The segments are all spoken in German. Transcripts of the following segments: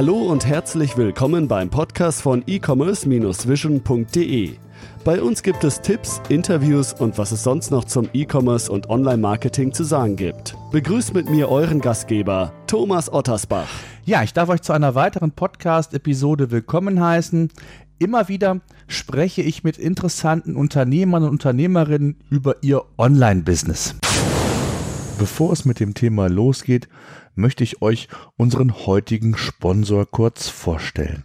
Hallo und herzlich willkommen beim Podcast von e-commerce-vision.de. Bei uns gibt es Tipps, Interviews und was es sonst noch zum E-Commerce und Online-Marketing zu sagen gibt. Begrüßt mit mir euren Gastgeber, Thomas Ottersbach. Ja, ich darf euch zu einer weiteren Podcast-Episode willkommen heißen. Immer wieder spreche ich mit interessanten Unternehmern und Unternehmerinnen über ihr Online-Business. Bevor es mit dem Thema losgeht, möchte ich euch unseren heutigen Sponsor kurz vorstellen.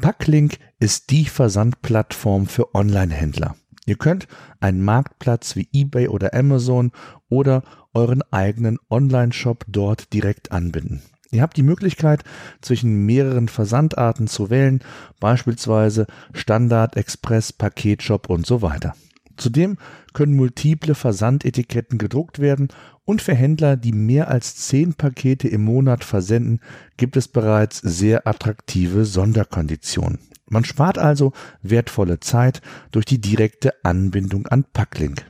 Packlink ist die Versandplattform für Online-Händler. Ihr könnt einen Marktplatz wie eBay oder Amazon oder euren eigenen Online-Shop dort direkt anbinden. Ihr habt die Möglichkeit, zwischen mehreren Versandarten zu wählen, beispielsweise Standard, Express, Paketshop und so weiter. Zudem können multiple Versandetiketten gedruckt werden und für Händler, die mehr als zehn Pakete im Monat versenden, gibt es bereits sehr attraktive Sonderkonditionen. Man spart also wertvolle Zeit durch die direkte Anbindung an Packlink.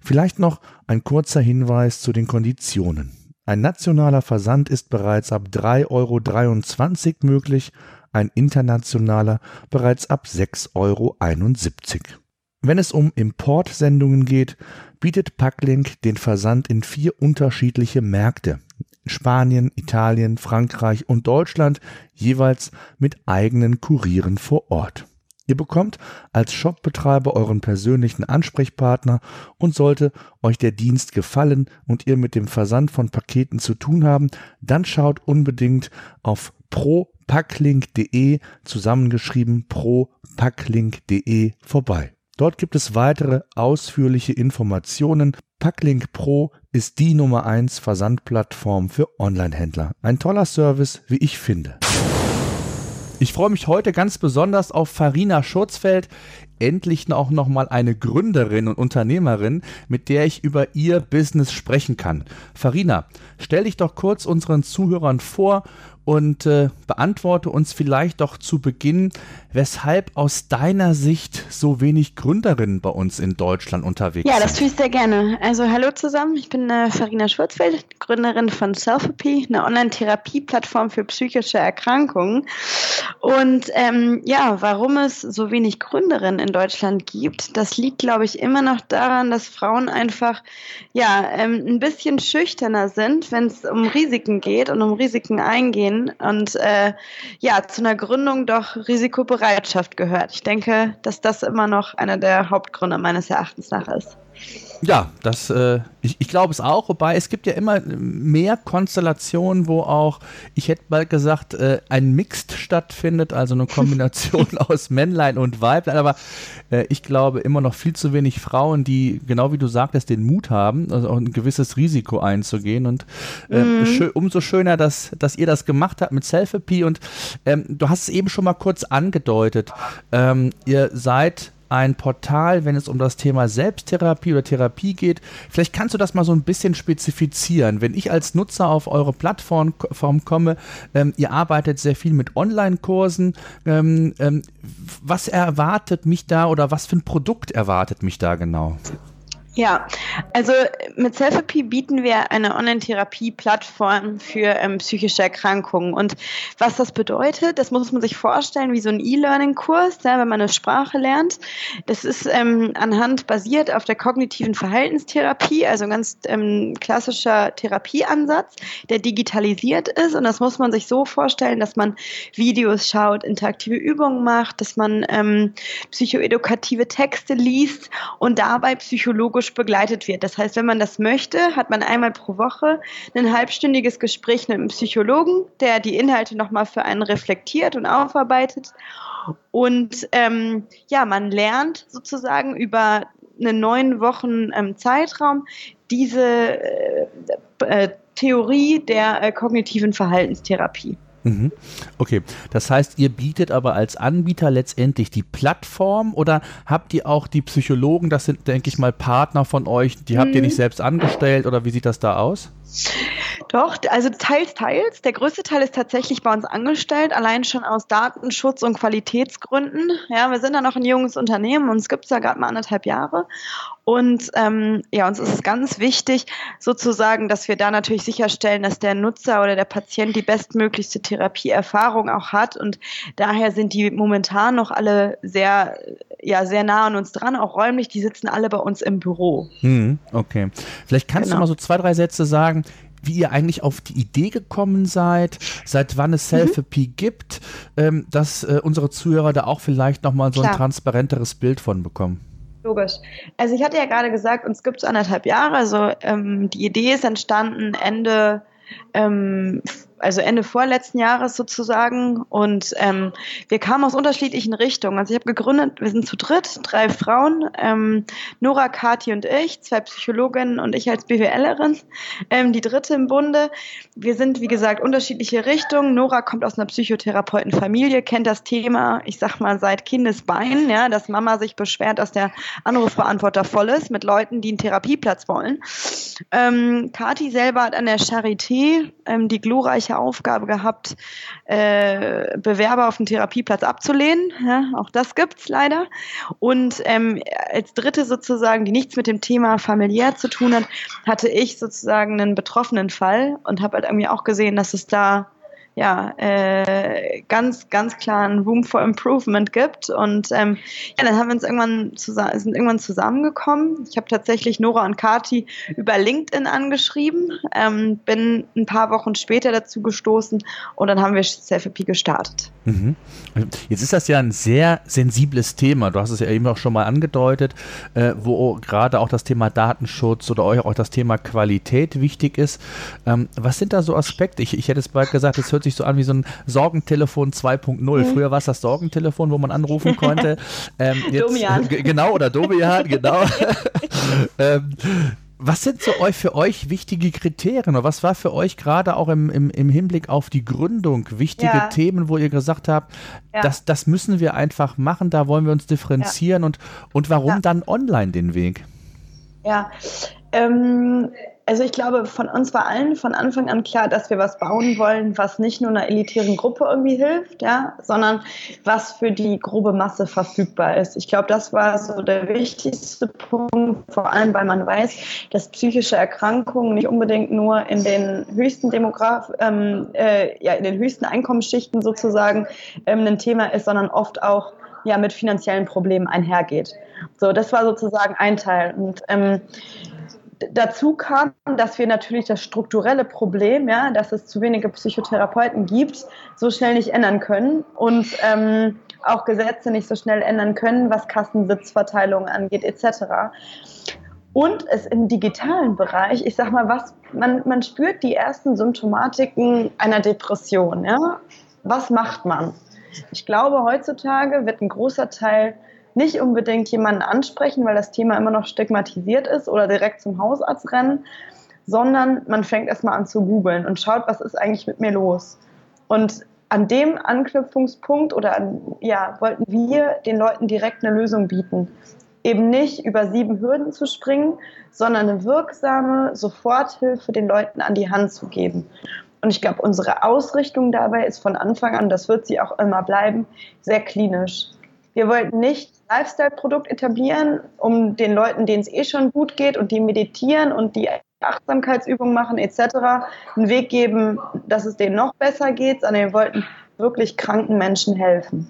Vielleicht noch ein kurzer Hinweis zu den Konditionen. Ein nationaler Versand ist bereits ab 3,23 Euro möglich, ein internationaler bereits ab 6,71 Euro. Wenn es um Importsendungen geht, bietet Packlink den Versand in vier unterschiedliche Märkte. Spanien, Italien, Frankreich und Deutschland jeweils mit eigenen Kurieren vor Ort. Ihr bekommt als Shopbetreiber euren persönlichen Ansprechpartner und sollte euch der Dienst gefallen und ihr mit dem Versand von Paketen zu tun haben, dann schaut unbedingt auf propacklink.de zusammengeschrieben propacklink.de vorbei. Dort gibt es weitere ausführliche Informationen. Packlink Pro ist die Nummer 1 Versandplattform für Online-Händler. Ein toller Service, wie ich finde. Ich freue mich heute ganz besonders auf Farina Schurzfeld, endlich auch nochmal eine Gründerin und Unternehmerin, mit der ich über ihr Business sprechen kann. Farina, stell dich doch kurz unseren Zuhörern vor und äh, beantworte uns vielleicht doch zu Beginn, weshalb aus deiner Sicht so wenig Gründerinnen bei uns in Deutschland unterwegs sind. Ja, das tue ich sehr gerne. Also hallo zusammen, ich bin äh, Farina Schwarzfeld, Gründerin von Selfapy, eine Online-Therapie-Plattform für psychische Erkrankungen. Und ähm, ja, warum es so wenig Gründerinnen in Deutschland gibt, das liegt, glaube ich, immer noch daran, dass Frauen einfach ja ähm, ein bisschen schüchterner sind, wenn es um Risiken geht und um Risiken eingehen gehen und äh, ja, zu einer Gründung doch Risikobereitschaft gehört. Ich denke, dass das immer noch einer der Hauptgründe meines Erachtens nach ist. Ja, das, äh, ich, ich glaube es auch, wobei es gibt ja immer mehr Konstellationen, wo auch, ich hätte mal gesagt, äh, ein Mixed stattfindet, also eine Kombination aus Männlein und Weiblein, aber äh, ich glaube immer noch viel zu wenig Frauen, die, genau wie du sagtest, den Mut haben, also auch ein gewisses Risiko einzugehen und äh, mhm. schö umso schöner, dass, dass ihr das gemacht habt mit Selfie und ähm, du hast es eben schon mal kurz angedeutet, ähm, ihr seid ein Portal, wenn es um das Thema Selbsttherapie oder Therapie geht. Vielleicht kannst du das mal so ein bisschen spezifizieren. Wenn ich als Nutzer auf eure Plattform komme, ähm, ihr arbeitet sehr viel mit Online-Kursen. Ähm, ähm, was erwartet mich da oder was für ein Produkt erwartet mich da genau? Ja, also mit Selfie bieten wir eine Online-Therapie-Plattform für ähm, psychische Erkrankungen. Und was das bedeutet, das muss man sich vorstellen wie so ein E-Learning-Kurs, ja, wenn man eine Sprache lernt. Das ist ähm, anhand basiert auf der kognitiven Verhaltenstherapie, also ein ganz ähm, klassischer Therapieansatz, der digitalisiert ist. Und das muss man sich so vorstellen, dass man Videos schaut, interaktive Übungen macht, dass man ähm, psychoedukative Texte liest und dabei psychologisch psychologisch begleitet wird. Das heißt, wenn man das möchte, hat man einmal pro Woche ein halbstündiges Gespräch mit einem Psychologen, der die Inhalte nochmal für einen reflektiert und aufarbeitet. Und ähm, ja, man lernt sozusagen über einen neun Wochen ähm, Zeitraum diese äh, äh, Theorie der äh, kognitiven Verhaltenstherapie. Mhm. Okay, das heißt, ihr bietet aber als Anbieter letztendlich die Plattform oder habt ihr auch die Psychologen, das sind, denke ich mal, Partner von euch, die habt ihr nicht mhm. selbst angestellt oder wie sieht das da aus? Doch, also teils, teils. Der größte Teil ist tatsächlich bei uns angestellt, allein schon aus Datenschutz- und Qualitätsgründen. Ja, wir sind ja noch ein junges Unternehmen, uns gibt es ja gerade mal anderthalb Jahre. Und ähm, ja, uns ist es ganz wichtig, sozusagen, dass wir da natürlich sicherstellen, dass der Nutzer oder der Patient die bestmöglichste Therapieerfahrung auch hat. Und daher sind die momentan noch alle sehr, ja, sehr nah an uns dran, auch räumlich. Die sitzen alle bei uns im Büro. Hm, okay. Vielleicht kannst genau. du mal so zwei, drei Sätze sagen, wie ihr eigentlich auf die Idee gekommen seid, seit wann es Selfie mhm. gibt, ähm, dass äh, unsere Zuhörer da auch vielleicht nochmal so Klar. ein transparenteres Bild von bekommen. Logisch. Also ich hatte ja gerade gesagt, uns gibt es anderthalb Jahre. Also ähm, die Idee ist entstanden Ende ähm, also Ende vorletzten Jahres sozusagen. Und ähm, wir kamen aus unterschiedlichen Richtungen. Also ich habe gegründet, wir sind zu dritt, drei Frauen, ähm, Nora, Kati und ich, zwei Psychologinnen und ich als BWLerin, ähm, die dritte im Bunde. Wir sind, wie gesagt, unterschiedliche Richtungen. Nora kommt aus einer Psychotherapeutenfamilie, kennt das Thema, ich sag mal, seit Kindesbein, ja, dass Mama sich beschwert, dass der Anrufbeantworter voll ist mit Leuten, die einen Therapieplatz wollen. Ähm, Kati selber hat an der Charité ähm, die glorreiche gleiche Aufgabe gehabt, äh, Bewerber auf den Therapieplatz abzulehnen. Ja, auch das gibt's leider. Und ähm, als dritte sozusagen, die nichts mit dem Thema familiär zu tun hat, hatte ich sozusagen einen betroffenen Fall und habe halt irgendwie auch gesehen, dass es da ja, äh, ganz, ganz klaren Room for Improvement gibt. Und ähm, ja, dann haben wir uns irgendwann zusammen, sind irgendwann zusammengekommen. Ich habe tatsächlich Nora und Kati über LinkedIn angeschrieben, ähm, bin ein paar Wochen später dazu gestoßen und dann haben wir Selfie gestartet. Mhm. Jetzt ist das ja ein sehr sensibles Thema. Du hast es ja eben auch schon mal angedeutet, äh, wo gerade auch das Thema Datenschutz oder auch das Thema Qualität wichtig ist. Ähm, was sind da so Aspekte? Ich, ich hätte es bald gesagt, es hört hört sich so an wie so ein Sorgentelefon 2.0. Mhm. Früher war es das Sorgentelefon, wo man anrufen konnte. Ähm, jetzt, Domian. Genau, oder Domian, genau. ähm, was sind so für euch wichtige Kriterien oder was war für euch gerade auch im, im, im Hinblick auf die Gründung wichtige ja. Themen, wo ihr gesagt habt, ja. das, das müssen wir einfach machen, da wollen wir uns differenzieren ja. und, und warum dann online den Weg? Ja, ähm, also ich glaube, von uns war allen von Anfang an klar, dass wir was bauen wollen, was nicht nur einer elitären Gruppe irgendwie hilft, ja, sondern was für die grobe Masse verfügbar ist. Ich glaube, das war so der wichtigste Punkt, vor allem weil man weiß, dass psychische Erkrankungen nicht unbedingt nur in den höchsten Demograf, ähm, äh, ja, in den höchsten Einkommensschichten sozusagen ähm, ein Thema ist, sondern oft auch ja mit finanziellen Problemen einhergeht. So, das war sozusagen ein Teil. Und ähm, dazu kam, dass wir natürlich das strukturelle Problem, ja, dass es zu wenige Psychotherapeuten gibt, so schnell nicht ändern können und ähm, auch Gesetze nicht so schnell ändern können, was Kassensitzverteilung angeht etc. Und es im digitalen Bereich, ich sag mal, was man, man spürt die ersten Symptomatiken einer Depression. Ja? Was macht man? Ich glaube, heutzutage wird ein großer Teil nicht unbedingt jemanden ansprechen, weil das Thema immer noch stigmatisiert ist oder direkt zum Hausarzt rennen, sondern man fängt erstmal an zu googeln und schaut, was ist eigentlich mit mir los. Und an dem Anknüpfungspunkt oder an, ja, wollten wir den Leuten direkt eine Lösung bieten. Eben nicht über sieben Hürden zu springen, sondern eine wirksame Soforthilfe den Leuten an die Hand zu geben. Und ich glaube, unsere Ausrichtung dabei ist von Anfang an, das wird sie auch immer bleiben, sehr klinisch. Wir wollten nicht Lifestyle-Produkt etablieren, um den Leuten, denen es eh schon gut geht und die meditieren und die Achtsamkeitsübungen machen etc., einen Weg geben, dass es denen noch besser geht, sondern wir wollten wirklich kranken Menschen helfen.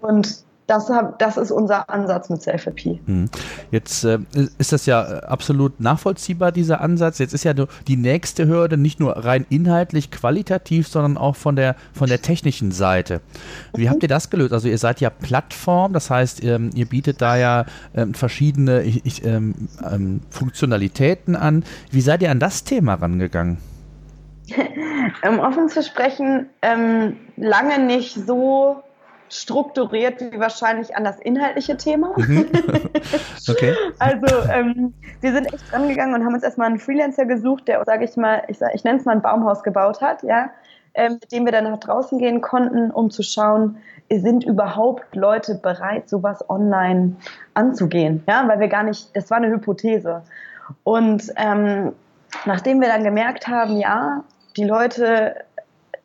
Und das, das ist unser Ansatz mit Self-IP. Hm. Jetzt äh, ist das ja äh, absolut nachvollziehbar, dieser Ansatz. Jetzt ist ja die nächste Hürde nicht nur rein inhaltlich, qualitativ, sondern auch von der, von der technischen Seite. Wie mhm. habt ihr das gelöst? Also ihr seid ja Plattform, das heißt, ähm, ihr bietet da ja ähm, verschiedene ich, ich, ähm, ähm Funktionalitäten an. Wie seid ihr an das Thema rangegangen? um offen zu sprechen, ähm, lange nicht so strukturiert wie wahrscheinlich an das inhaltliche Thema. Mhm. okay. Also ähm, wir sind echt dran gegangen und haben uns erstmal einen Freelancer gesucht, der, sage ich mal, ich, ich nenne es mal ein Baumhaus gebaut hat, ja, ähm, mit dem wir dann nach draußen gehen konnten, um zu schauen, sind überhaupt Leute bereit, sowas online anzugehen, ja, weil wir gar nicht, das war eine Hypothese. Und ähm, nachdem wir dann gemerkt haben, ja, die Leute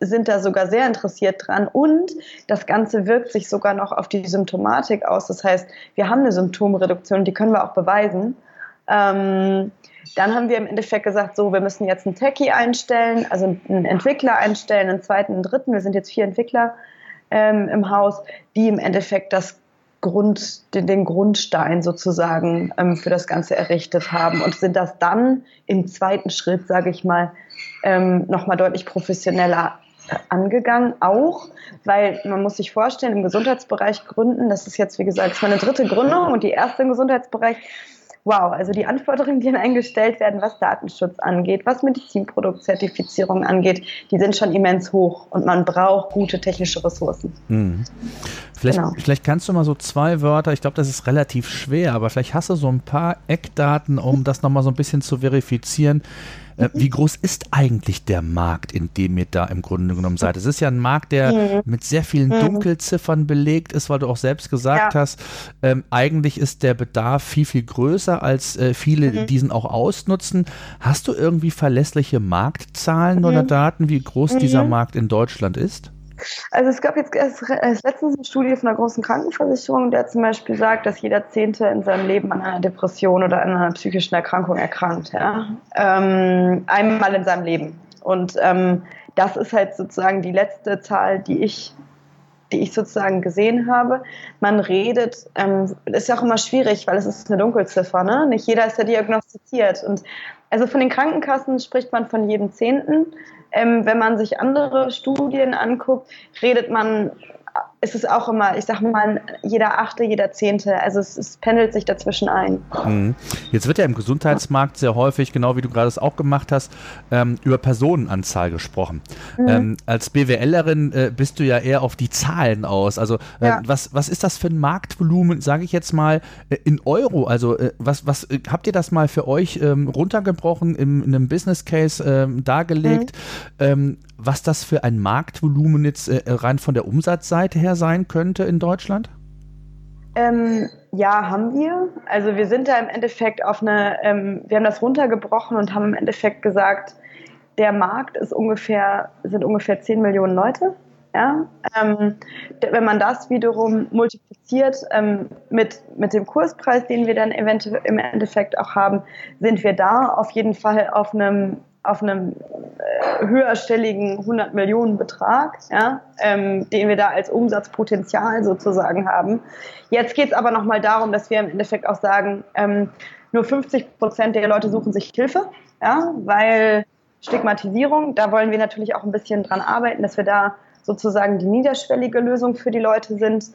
sind da sogar sehr interessiert dran und das Ganze wirkt sich sogar noch auf die Symptomatik aus. Das heißt, wir haben eine Symptomreduktion, die können wir auch beweisen. Ähm, dann haben wir im Endeffekt gesagt, so, wir müssen jetzt einen Techie einstellen, also einen Entwickler einstellen, einen zweiten, einen dritten. Wir sind jetzt vier Entwickler ähm, im Haus, die im Endeffekt das Grund, den, den Grundstein sozusagen ähm, für das Ganze errichtet haben und sind das dann im zweiten Schritt, sage ich mal, ähm, nochmal deutlich professioneller angegangen, auch weil man muss sich vorstellen, im Gesundheitsbereich gründen, das ist jetzt wie gesagt ist meine dritte Gründung und die erste im Gesundheitsbereich, wow, also die Anforderungen, die eingestellt werden, was Datenschutz angeht, was Medizinproduktzertifizierung angeht, die sind schon immens hoch und man braucht gute technische Ressourcen. Mhm. Vielleicht, genau. vielleicht kannst du mal so zwei Wörter, ich glaube, das ist relativ schwer, aber vielleicht hast du so ein paar Eckdaten, um das nochmal so ein bisschen zu verifizieren. Äh, wie groß ist eigentlich der Markt, in dem ihr da im Grunde genommen seid? Es ist ja ein Markt, der mhm. mit sehr vielen mhm. Dunkelziffern belegt ist, weil du auch selbst gesagt ja. hast, ähm, eigentlich ist der Bedarf viel, viel größer, als äh, viele mhm. diesen auch ausnutzen. Hast du irgendwie verlässliche Marktzahlen mhm. oder Daten, wie groß dieser mhm. Markt in Deutschland ist? Also es gab jetzt erst, erst letztens eine Studie von einer großen Krankenversicherung, der zum Beispiel sagt, dass jeder Zehnte in seinem Leben an einer Depression oder an einer psychischen Erkrankung erkrankt. Ja? Ähm, einmal in seinem Leben. Und ähm, das ist halt sozusagen die letzte Zahl, die ich die ich sozusagen gesehen habe. Man redet, ähm, ist ja auch immer schwierig, weil es ist eine Dunkelziffer, ne? Nicht jeder ist ja diagnostiziert. Und also von den Krankenkassen spricht man von jedem Zehnten. Ähm, wenn man sich andere Studien anguckt, redet man ist es auch immer, ich sag mal, jeder Achte, jeder Zehnte. Also es, es pendelt sich dazwischen ein. Mhm. Jetzt wird ja im Gesundheitsmarkt sehr häufig, genau wie du gerade es auch gemacht hast, ähm, über Personenanzahl gesprochen. Mhm. Ähm, als BWLerin äh, bist du ja eher auf die Zahlen aus. Also äh, ja. was, was ist das für ein Marktvolumen, sage ich jetzt mal, äh, in Euro? Also äh, was, was äh, habt ihr das mal für euch ähm, runtergebrochen im, in einem Business Case ähm, dargelegt? Mhm. Was das für ein Marktvolumen jetzt äh, rein von der Umsatzseite her sein könnte in Deutschland? Ähm, ja, haben wir. Also wir sind da im Endeffekt auf eine, ähm, wir haben das runtergebrochen und haben im Endeffekt gesagt, der Markt ist ungefähr, sind ungefähr 10 Millionen Leute. Ja? Ähm, wenn man das wiederum multipliziert ähm, mit, mit dem Kurspreis, den wir dann eventuell im Endeffekt auch haben, sind wir da auf jeden Fall auf einem auf einem äh, höherstelligen 100 Millionen Betrag, ja, ähm, den wir da als Umsatzpotenzial sozusagen haben. Jetzt geht es aber nochmal darum, dass wir im Endeffekt auch sagen, ähm, nur 50 Prozent der Leute suchen sich Hilfe, ja, weil Stigmatisierung, da wollen wir natürlich auch ein bisschen dran arbeiten, dass wir da sozusagen die niederschwellige Lösung für die Leute sind.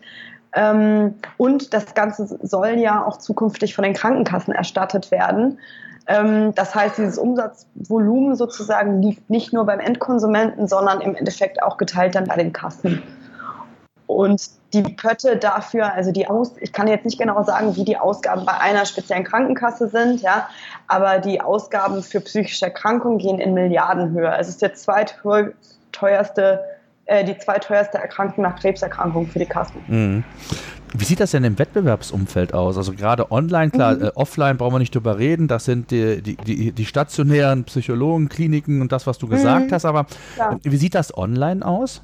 Ähm, und das Ganze soll ja auch zukünftig von den Krankenkassen erstattet werden. Ähm, das heißt, dieses Umsatzvolumen sozusagen liegt nicht nur beim Endkonsumenten, sondern im Endeffekt auch geteilt dann bei den Kassen. Und die Pötte dafür, also die Aus, ich kann jetzt nicht genau sagen, wie die Ausgaben bei einer speziellen Krankenkasse sind, ja, aber die Ausgaben für psychische Erkrankungen gehen in Milliardenhöhe. Es ist der zweitteuerste, äh, die zweiteuerste Erkrankung nach Krebserkrankungen für die Kassen. Mhm. Wie sieht das denn im Wettbewerbsumfeld aus? Also gerade online, klar, mhm. äh, offline brauchen wir nicht drüber reden, das sind die, die, die, die stationären Psychologen, Kliniken und das, was du gesagt mhm. hast, aber ja. wie sieht das online aus?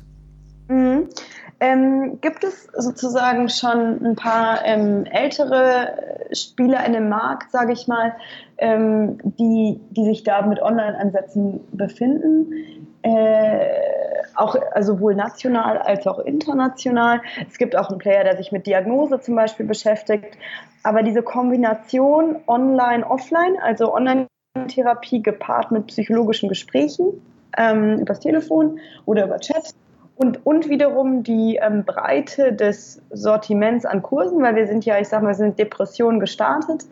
Mhm. Ähm, gibt es sozusagen schon ein paar ähm, ältere Spieler in dem Markt, sage ich mal, ähm, die, die sich da mit Online-Ansätzen befinden? Äh, auch also sowohl national als auch international. Es gibt auch einen Player, der sich mit Diagnose zum Beispiel beschäftigt. Aber diese Kombination online, offline, also Online-Therapie gepaart mit psychologischen Gesprächen ähm, übers Telefon oder über Chat und, und wiederum die ähm, Breite des Sortiments an Kursen, weil wir sind ja, ich sag mal, wir sind Depressionen gestartet,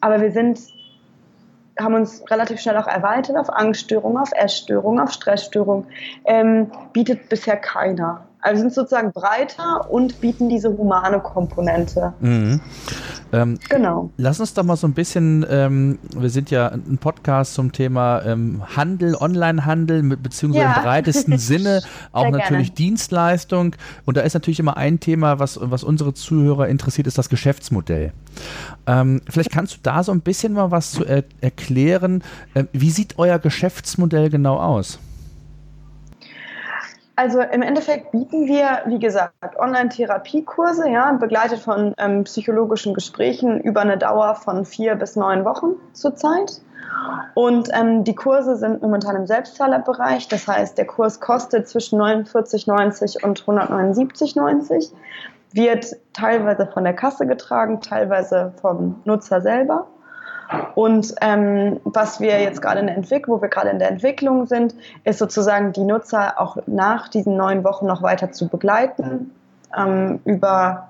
aber wir sind haben uns relativ schnell auch erweitert auf Angststörungen, auf Essstörungen, auf Stressstörungen. Ähm, bietet bisher keiner. Also sind sozusagen breiter und bieten diese humane Komponente. Mhm. Ähm, genau. Lass uns doch mal so ein bisschen, ähm, wir sind ja ein Podcast zum Thema ähm, Handel, Onlinehandel, beziehungsweise ja. im breitesten Sinne auch natürlich. Dienstleistung. Und da ist natürlich immer ein Thema, was, was unsere Zuhörer interessiert, ist das Geschäftsmodell. Ähm, vielleicht kannst du da so ein bisschen mal was zu er erklären. Ähm, wie sieht euer Geschäftsmodell genau aus? Also im Endeffekt bieten wir, wie gesagt, Online-Therapiekurse, ja, begleitet von ähm, psychologischen Gesprächen über eine Dauer von vier bis neun Wochen zurzeit. Und ähm, die Kurse sind momentan im Selbstzahlerbereich. Das heißt, der Kurs kostet zwischen 49,90 und 179,90, wird teilweise von der Kasse getragen, teilweise vom Nutzer selber. Und ähm, was wir jetzt gerade in der Entwicklung, wo wir gerade in der Entwicklung sind, ist sozusagen die Nutzer auch nach diesen neun Wochen noch weiter zu begleiten ähm, über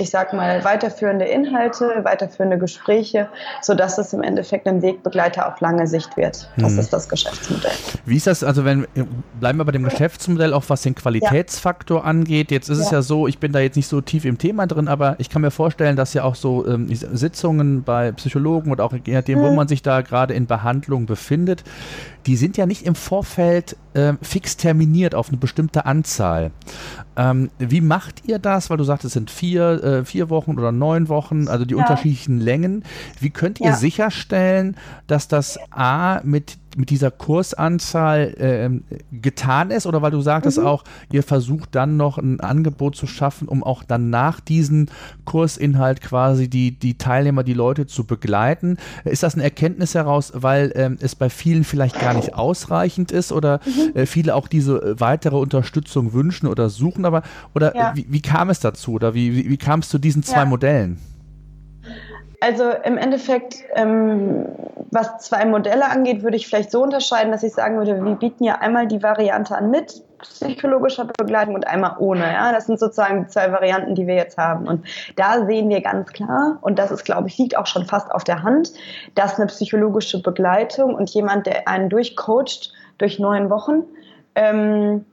ich sag mal, weiterführende Inhalte, weiterführende Gespräche, sodass es im Endeffekt ein Wegbegleiter auf lange Sicht wird. Das hm. ist das Geschäftsmodell. Wie ist das, also wenn, bleiben wir bei dem Geschäftsmodell, auch was den Qualitätsfaktor ja. angeht. Jetzt ist ja. es ja so, ich bin da jetzt nicht so tief im Thema drin, aber ich kann mir vorstellen, dass ja auch so ähm, Sitzungen bei Psychologen und auch je nachdem, hm. wo man sich da gerade in Behandlung befindet, die sind ja nicht im Vorfeld äh, fix terminiert auf eine bestimmte Anzahl. Ähm, wie macht ihr das? Weil du sagst, es sind vier, äh, vier Wochen oder neun Wochen, also die ja. unterschiedlichen Längen. Wie könnt ihr ja. sicherstellen, dass das A mit mit dieser Kursanzahl äh, getan ist oder weil du sagtest mhm. auch, ihr versucht dann noch ein Angebot zu schaffen, um auch dann nach diesem Kursinhalt quasi die, die Teilnehmer, die Leute zu begleiten. Ist das eine Erkenntnis heraus, weil ähm, es bei vielen vielleicht gar nicht ausreichend ist oder mhm. äh, viele auch diese äh, weitere Unterstützung wünschen oder suchen, aber oder ja. wie, wie, kam es dazu oder wie, wie, wie kam es zu diesen zwei ja. Modellen? Also im Endeffekt, ähm, was zwei Modelle angeht, würde ich vielleicht so unterscheiden, dass ich sagen würde, wir bieten ja einmal die Variante an mit psychologischer Begleitung und einmal ohne. Ja? Das sind sozusagen die zwei Varianten, die wir jetzt haben. Und da sehen wir ganz klar, und das ist, glaube ich, liegt auch schon fast auf der Hand, dass eine psychologische Begleitung und jemand, der einen durchcoacht durch neun Wochen, ähm,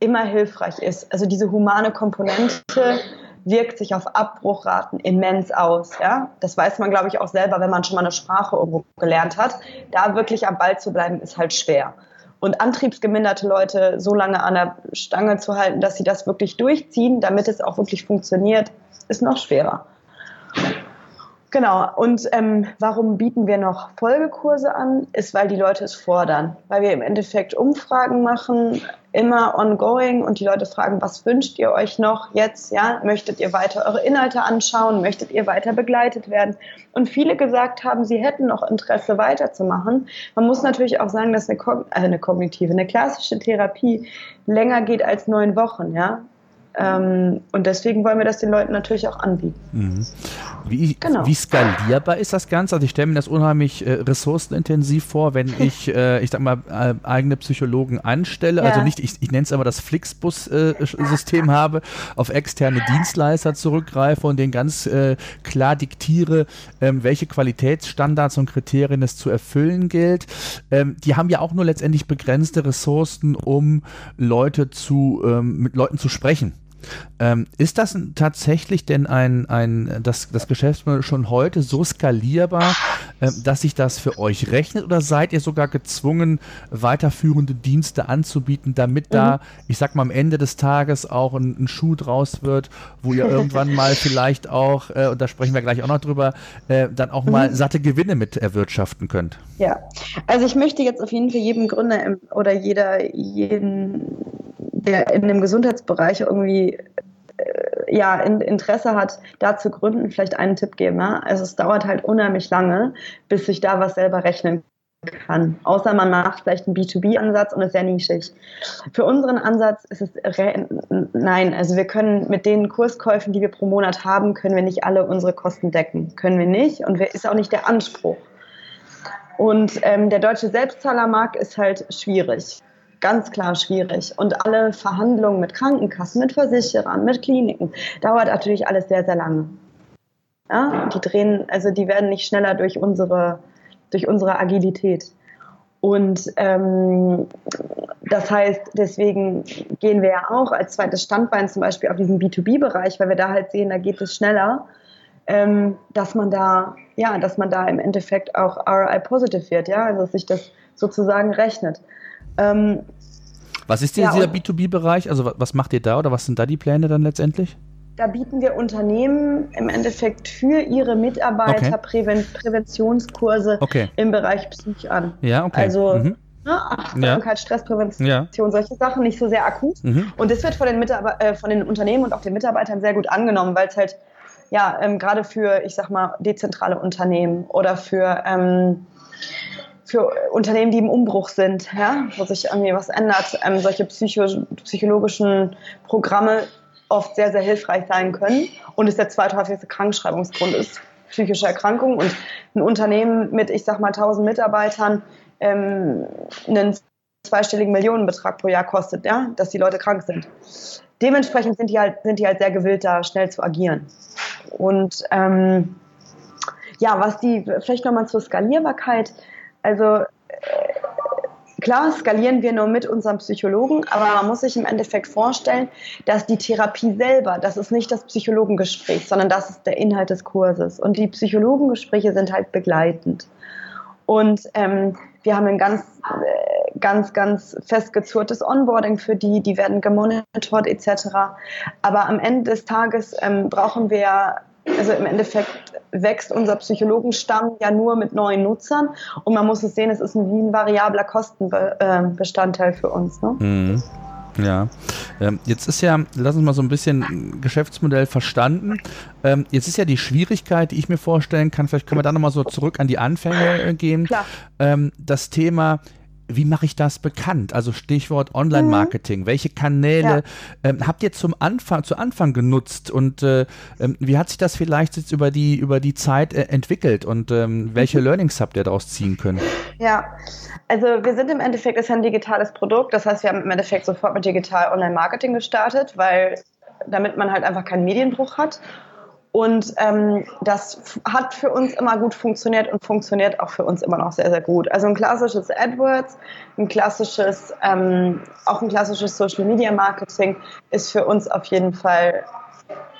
immer hilfreich ist. Also diese humane Komponente wirkt sich auf Abbruchraten immens aus. Ja? Das weiß man, glaube ich, auch selber, wenn man schon mal eine Sprache irgendwo gelernt hat. Da wirklich am Ball zu bleiben, ist halt schwer. Und antriebsgeminderte Leute so lange an der Stange zu halten, dass sie das wirklich durchziehen, damit es auch wirklich funktioniert, ist noch schwerer. Genau. Und ähm, warum bieten wir noch Folgekurse an? Ist, weil die Leute es fordern. Weil wir im Endeffekt Umfragen machen, immer ongoing und die Leute fragen, was wünscht ihr euch noch jetzt? Ja, möchtet ihr weiter eure Inhalte anschauen? Möchtet ihr weiter begleitet werden? Und viele gesagt haben, sie hätten noch Interesse weiterzumachen. Man muss natürlich auch sagen, dass eine, äh, eine kognitive, eine klassische Therapie länger geht als neun Wochen. Ja, und deswegen wollen wir das den Leuten natürlich auch anbieten. Mhm. Wie, genau. wie, skalierbar ist das Ganze? Also ich stelle mir das unheimlich äh, ressourcenintensiv vor, wenn ich, äh, ich sag mal, äh, eigene Psychologen anstelle. Also ja. Also nicht, ich, ich nenne es aber das Flixbus-System äh, habe, auf externe Dienstleister zurückgreife und denen ganz äh, klar diktiere, ähm, welche Qualitätsstandards und Kriterien es zu erfüllen gilt. Ähm, die haben ja auch nur letztendlich begrenzte Ressourcen, um Leute zu, ähm, mit Leuten zu sprechen. Ähm, ist das tatsächlich denn ein, ein das, das Geschäftsmodell schon heute so skalierbar, äh, dass sich das für euch rechnet oder seid ihr sogar gezwungen, weiterführende Dienste anzubieten, damit mhm. da, ich sag mal, am Ende des Tages auch ein, ein Schuh draus wird, wo ihr irgendwann mal vielleicht auch, äh, und da sprechen wir gleich auch noch drüber, äh, dann auch mal mhm. satte Gewinne mit erwirtschaften könnt? Ja, also ich möchte jetzt auf jeden Fall jedem Gründer oder jeder, jeden der in dem Gesundheitsbereich irgendwie äh, ja, in, Interesse hat, da zu gründen, vielleicht einen Tipp geben. Ja? Also es dauert halt unheimlich lange, bis sich da was selber rechnen kann. Außer man macht vielleicht einen B2B-Ansatz und ist sehr nischig. Für unseren Ansatz ist es nein, also wir können mit den Kurskäufen, die wir pro Monat haben, können wir nicht alle unsere Kosten decken. Können wir nicht und ist auch nicht der Anspruch. Und ähm, der deutsche Selbstzahlermarkt ist halt schwierig ganz klar schwierig. Und alle Verhandlungen mit Krankenkassen, mit Versicherern, mit Kliniken, dauert natürlich alles sehr, sehr lange. Ja, die drehen, also die werden nicht schneller durch unsere, durch unsere Agilität. Und ähm, das heißt, deswegen gehen wir ja auch als zweites Standbein zum Beispiel auf diesen B2B-Bereich, weil wir da halt sehen, da geht es schneller, ähm, dass man da, ja, dass man da im Endeffekt auch ROI positive wird, ja, also dass sich das sozusagen rechnet. Ähm, was ist dieser ja, B2B-Bereich? Also was macht ihr da oder was sind da die Pläne dann letztendlich? Da bieten wir Unternehmen im Endeffekt für ihre Mitarbeiter okay. Präven Präventionskurse okay. im Bereich Psych an. Ja, okay. Also mhm. ne, Achtsamkeit, ja. Stressprävention, ja. solche Sachen, nicht so sehr akut. Mhm. Und das wird von den, äh, von den Unternehmen und auch den Mitarbeitern sehr gut angenommen, weil es halt ja ähm, gerade für, ich sag mal, dezentrale Unternehmen oder für ähm, für Unternehmen, die im Umbruch sind, ja, wo sich irgendwie was ändert, ähm, solche psycho psychologischen Programme oft sehr, sehr hilfreich sein können und es der zweithäufigste Krankschreibungsgrund ist, psychische Erkrankung und ein Unternehmen mit, ich sag mal, 1000 Mitarbeitern ähm, einen zweistelligen Millionenbetrag pro Jahr kostet, ja, dass die Leute krank sind. Dementsprechend sind die halt, sind die halt sehr gewillt, da schnell zu agieren. Und ähm, ja, was die, vielleicht nochmal zur Skalierbarkeit, also äh, Klar skalieren wir nur mit unserem Psychologen, aber man muss sich im Endeffekt vorstellen, dass die Therapie selber, das ist nicht das Psychologengespräch, sondern das ist der Inhalt des Kurses. Und die Psychologengespräche sind halt begleitend. Und ähm, wir haben ein ganz, äh, ganz, ganz festgezurrtes Onboarding für die, die werden gemonitort etc. Aber am Ende des Tages ähm, brauchen wir also im Endeffekt wächst unser Psychologenstamm ja nur mit neuen Nutzern und man muss es sehen, es ist ein, wie ein variabler Kostenbestandteil für uns. Ne? Mhm. Ja, ähm, jetzt ist ja, lass uns mal so ein bisschen Geschäftsmodell verstanden. Ähm, jetzt ist ja die Schwierigkeit, die ich mir vorstellen kann, vielleicht können wir da nochmal so zurück an die Anfänge gehen. Klar. Ähm, das Thema, wie mache ich das bekannt? Also Stichwort Online-Marketing. Mhm. Welche Kanäle ja. ähm, habt ihr zum Anfang, zu Anfang genutzt und äh, ähm, wie hat sich das vielleicht jetzt über die, über die Zeit äh, entwickelt und ähm, welche mhm. Learnings habt ihr daraus ziehen können? Ja, also wir sind im Endeffekt, das ist ein digitales Produkt. Das heißt, wir haben im Endeffekt sofort mit digital Online-Marketing gestartet, weil damit man halt einfach keinen Medienbruch hat. Und ähm, das hat für uns immer gut funktioniert und funktioniert auch für uns immer noch sehr, sehr gut. Also ein klassisches AdWords, ein klassisches, ähm, auch ein klassisches Social Media Marketing ist für uns auf jeden Fall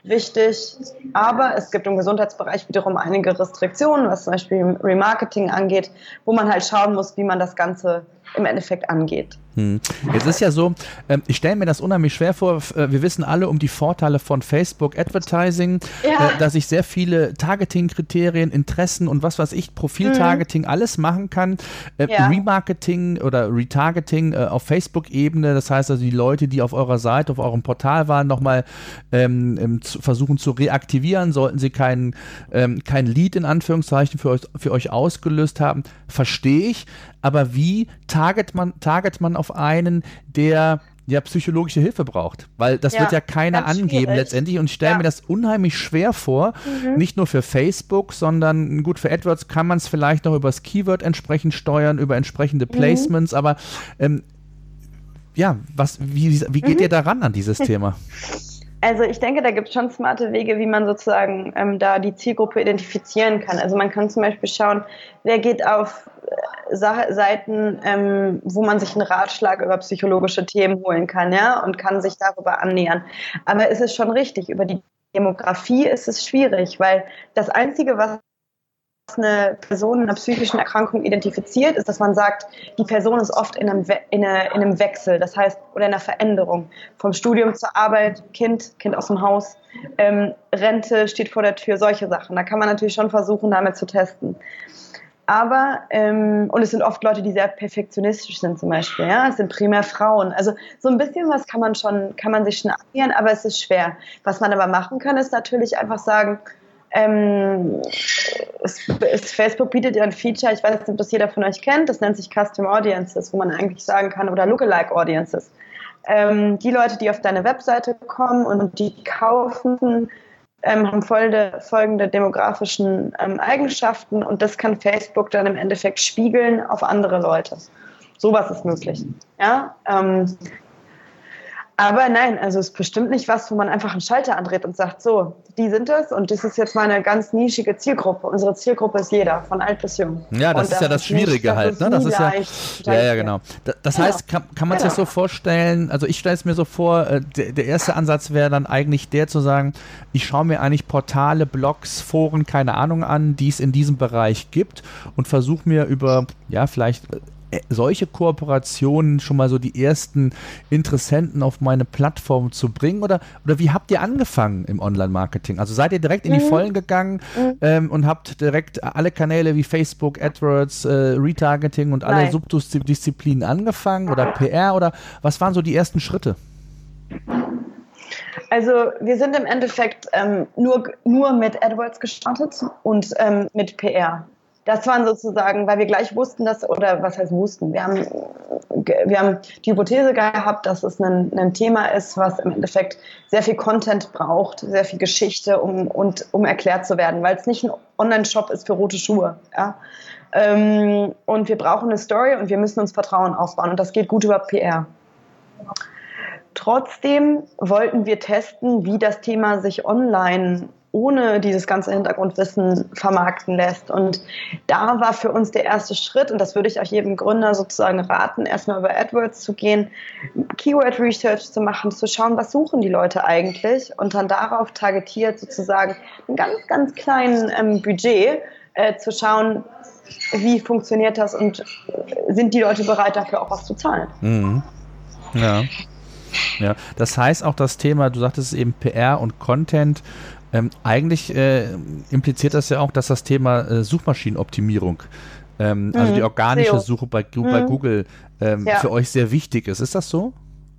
wichtig. Aber es gibt im Gesundheitsbereich wiederum einige Restriktionen, was zum Beispiel Remarketing angeht, wo man halt schauen muss, wie man das Ganze im Endeffekt angeht. Hm. Es ist ja so, ähm, ich stelle mir das unheimlich schwer vor. Äh, wir wissen alle um die Vorteile von Facebook Advertising, ja. Äh, dass ich sehr viele Targeting-Kriterien, Interessen und was weiß ich, Profiltargeting, mhm. alles machen kann. Äh, ja. Remarketing oder Retargeting auf Facebook-Ebene, das heißt also die Leute, die auf eurer Seite, auf eurem Portal waren, nochmal ähm, ähm versuchen zu reaktivieren, sollten sie kein, ähm, kein Lead in Anführungszeichen für euch, für euch ausgelöst haben, verstehe ich. Aber wie target man, target man auf einen, der ja psychologische Hilfe braucht, weil das ja, wird ja keiner angeben schwierig. letztendlich und ich stelle ja. mir das unheimlich schwer vor, mhm. nicht nur für Facebook, sondern gut für AdWords kann man es vielleicht noch über das Keyword entsprechend steuern, über entsprechende mhm. Placements, mhm. aber ähm, ja, was, wie, wie geht mhm. ihr daran an dieses Thema? Also ich denke, da gibt es schon smarte Wege, wie man sozusagen ähm, da die Zielgruppe identifizieren kann. Also man kann zum Beispiel schauen, wer geht auf äh, Seiten, ähm, wo man sich einen Ratschlag über psychologische Themen holen kann, ja, und kann sich darüber annähern. Aber ist es schon richtig, über die Demografie ist es schwierig, weil das Einzige, was eine Person in einer psychischen Erkrankung identifiziert, ist, dass man sagt, die Person ist oft in einem, We in, eine, in einem Wechsel, das heißt, oder in einer Veränderung. Vom Studium zur Arbeit, Kind, Kind aus dem Haus, ähm, Rente steht vor der Tür, solche Sachen. Da kann man natürlich schon versuchen, damit zu testen. Aber, ähm, und es sind oft Leute, die sehr perfektionistisch sind zum Beispiel, ja, es sind primär Frauen. Also so ein bisschen was kann man schon, kann man sich schon annähern, aber es ist schwer. Was man aber machen kann, ist natürlich einfach sagen, ähm, es, es, Facebook bietet ja ein Feature, ich weiß nicht, ob das jeder von euch kennt, das nennt sich Custom Audiences, wo man eigentlich sagen kann, oder Lookalike Audiences. Ähm, die Leute, die auf deine Webseite kommen und die kaufen, ähm, haben folgende, folgende demografischen ähm, Eigenschaften und das kann Facebook dann im Endeffekt spiegeln auf andere Leute. Sowas ist möglich. Ja? Aber nein, also es ist bestimmt nicht was, wo man einfach einen Schalter andreht und sagt, so, die sind es und das ist jetzt meine ganz nischige Zielgruppe. Unsere Zielgruppe ist jeder, von alt bis jung. Ja, das und ist ja das Schwierige nicht, halt. Ne? Das ist ja, ja, ja, genau. Das genau. heißt, kann, kann man genau. sich so vorstellen, also ich stelle es mir so vor, äh, der, der erste Ansatz wäre dann eigentlich der zu sagen, ich schaue mir eigentlich Portale, Blogs, Foren, keine Ahnung an, die es in diesem Bereich gibt und versuche mir über, ja, vielleicht äh, solche Kooperationen schon mal so die ersten Interessenten auf meine Plattform zu bringen? Oder, oder wie habt ihr angefangen im Online-Marketing? Also seid ihr direkt in die mhm. Vollen gegangen mhm. ähm, und habt direkt alle Kanäle wie Facebook, AdWords, äh, Retargeting und alle. Subdisziplinen angefangen oder PR oder was waren so die ersten Schritte? Also wir sind im Endeffekt ähm, nur, nur mit AdWords gestartet und ähm, mit PR das waren sozusagen, weil wir gleich wussten, dass, oder was heißt wussten, wir haben, wir haben die Hypothese gehabt, dass es ein, ein Thema ist, was im Endeffekt sehr viel Content braucht, sehr viel Geschichte, um, und, um erklärt zu werden, weil es nicht ein Online-Shop ist für rote Schuhe. Ja? Ähm, und wir brauchen eine Story und wir müssen uns Vertrauen aufbauen und das geht gut über PR. Trotzdem wollten wir testen, wie das Thema sich online ohne dieses ganze Hintergrundwissen vermarkten lässt. Und da war für uns der erste Schritt, und das würde ich auch jedem Gründer sozusagen raten, erstmal über AdWords zu gehen, Keyword Research zu machen, zu schauen, was suchen die Leute eigentlich und dann darauf targetiert sozusagen ein ganz, ganz kleinen ähm, Budget äh, zu schauen, wie funktioniert das und sind die Leute bereit dafür auch was zu zahlen. Mhm. Ja. Ja, das heißt auch das Thema, du sagtest eben PR und Content ähm, eigentlich äh, impliziert das ja auch, dass das Thema äh, Suchmaschinenoptimierung, ähm, mhm. also die organische Suche bei, bei mhm. Google, ähm, ja. für euch sehr wichtig ist. Ist das so?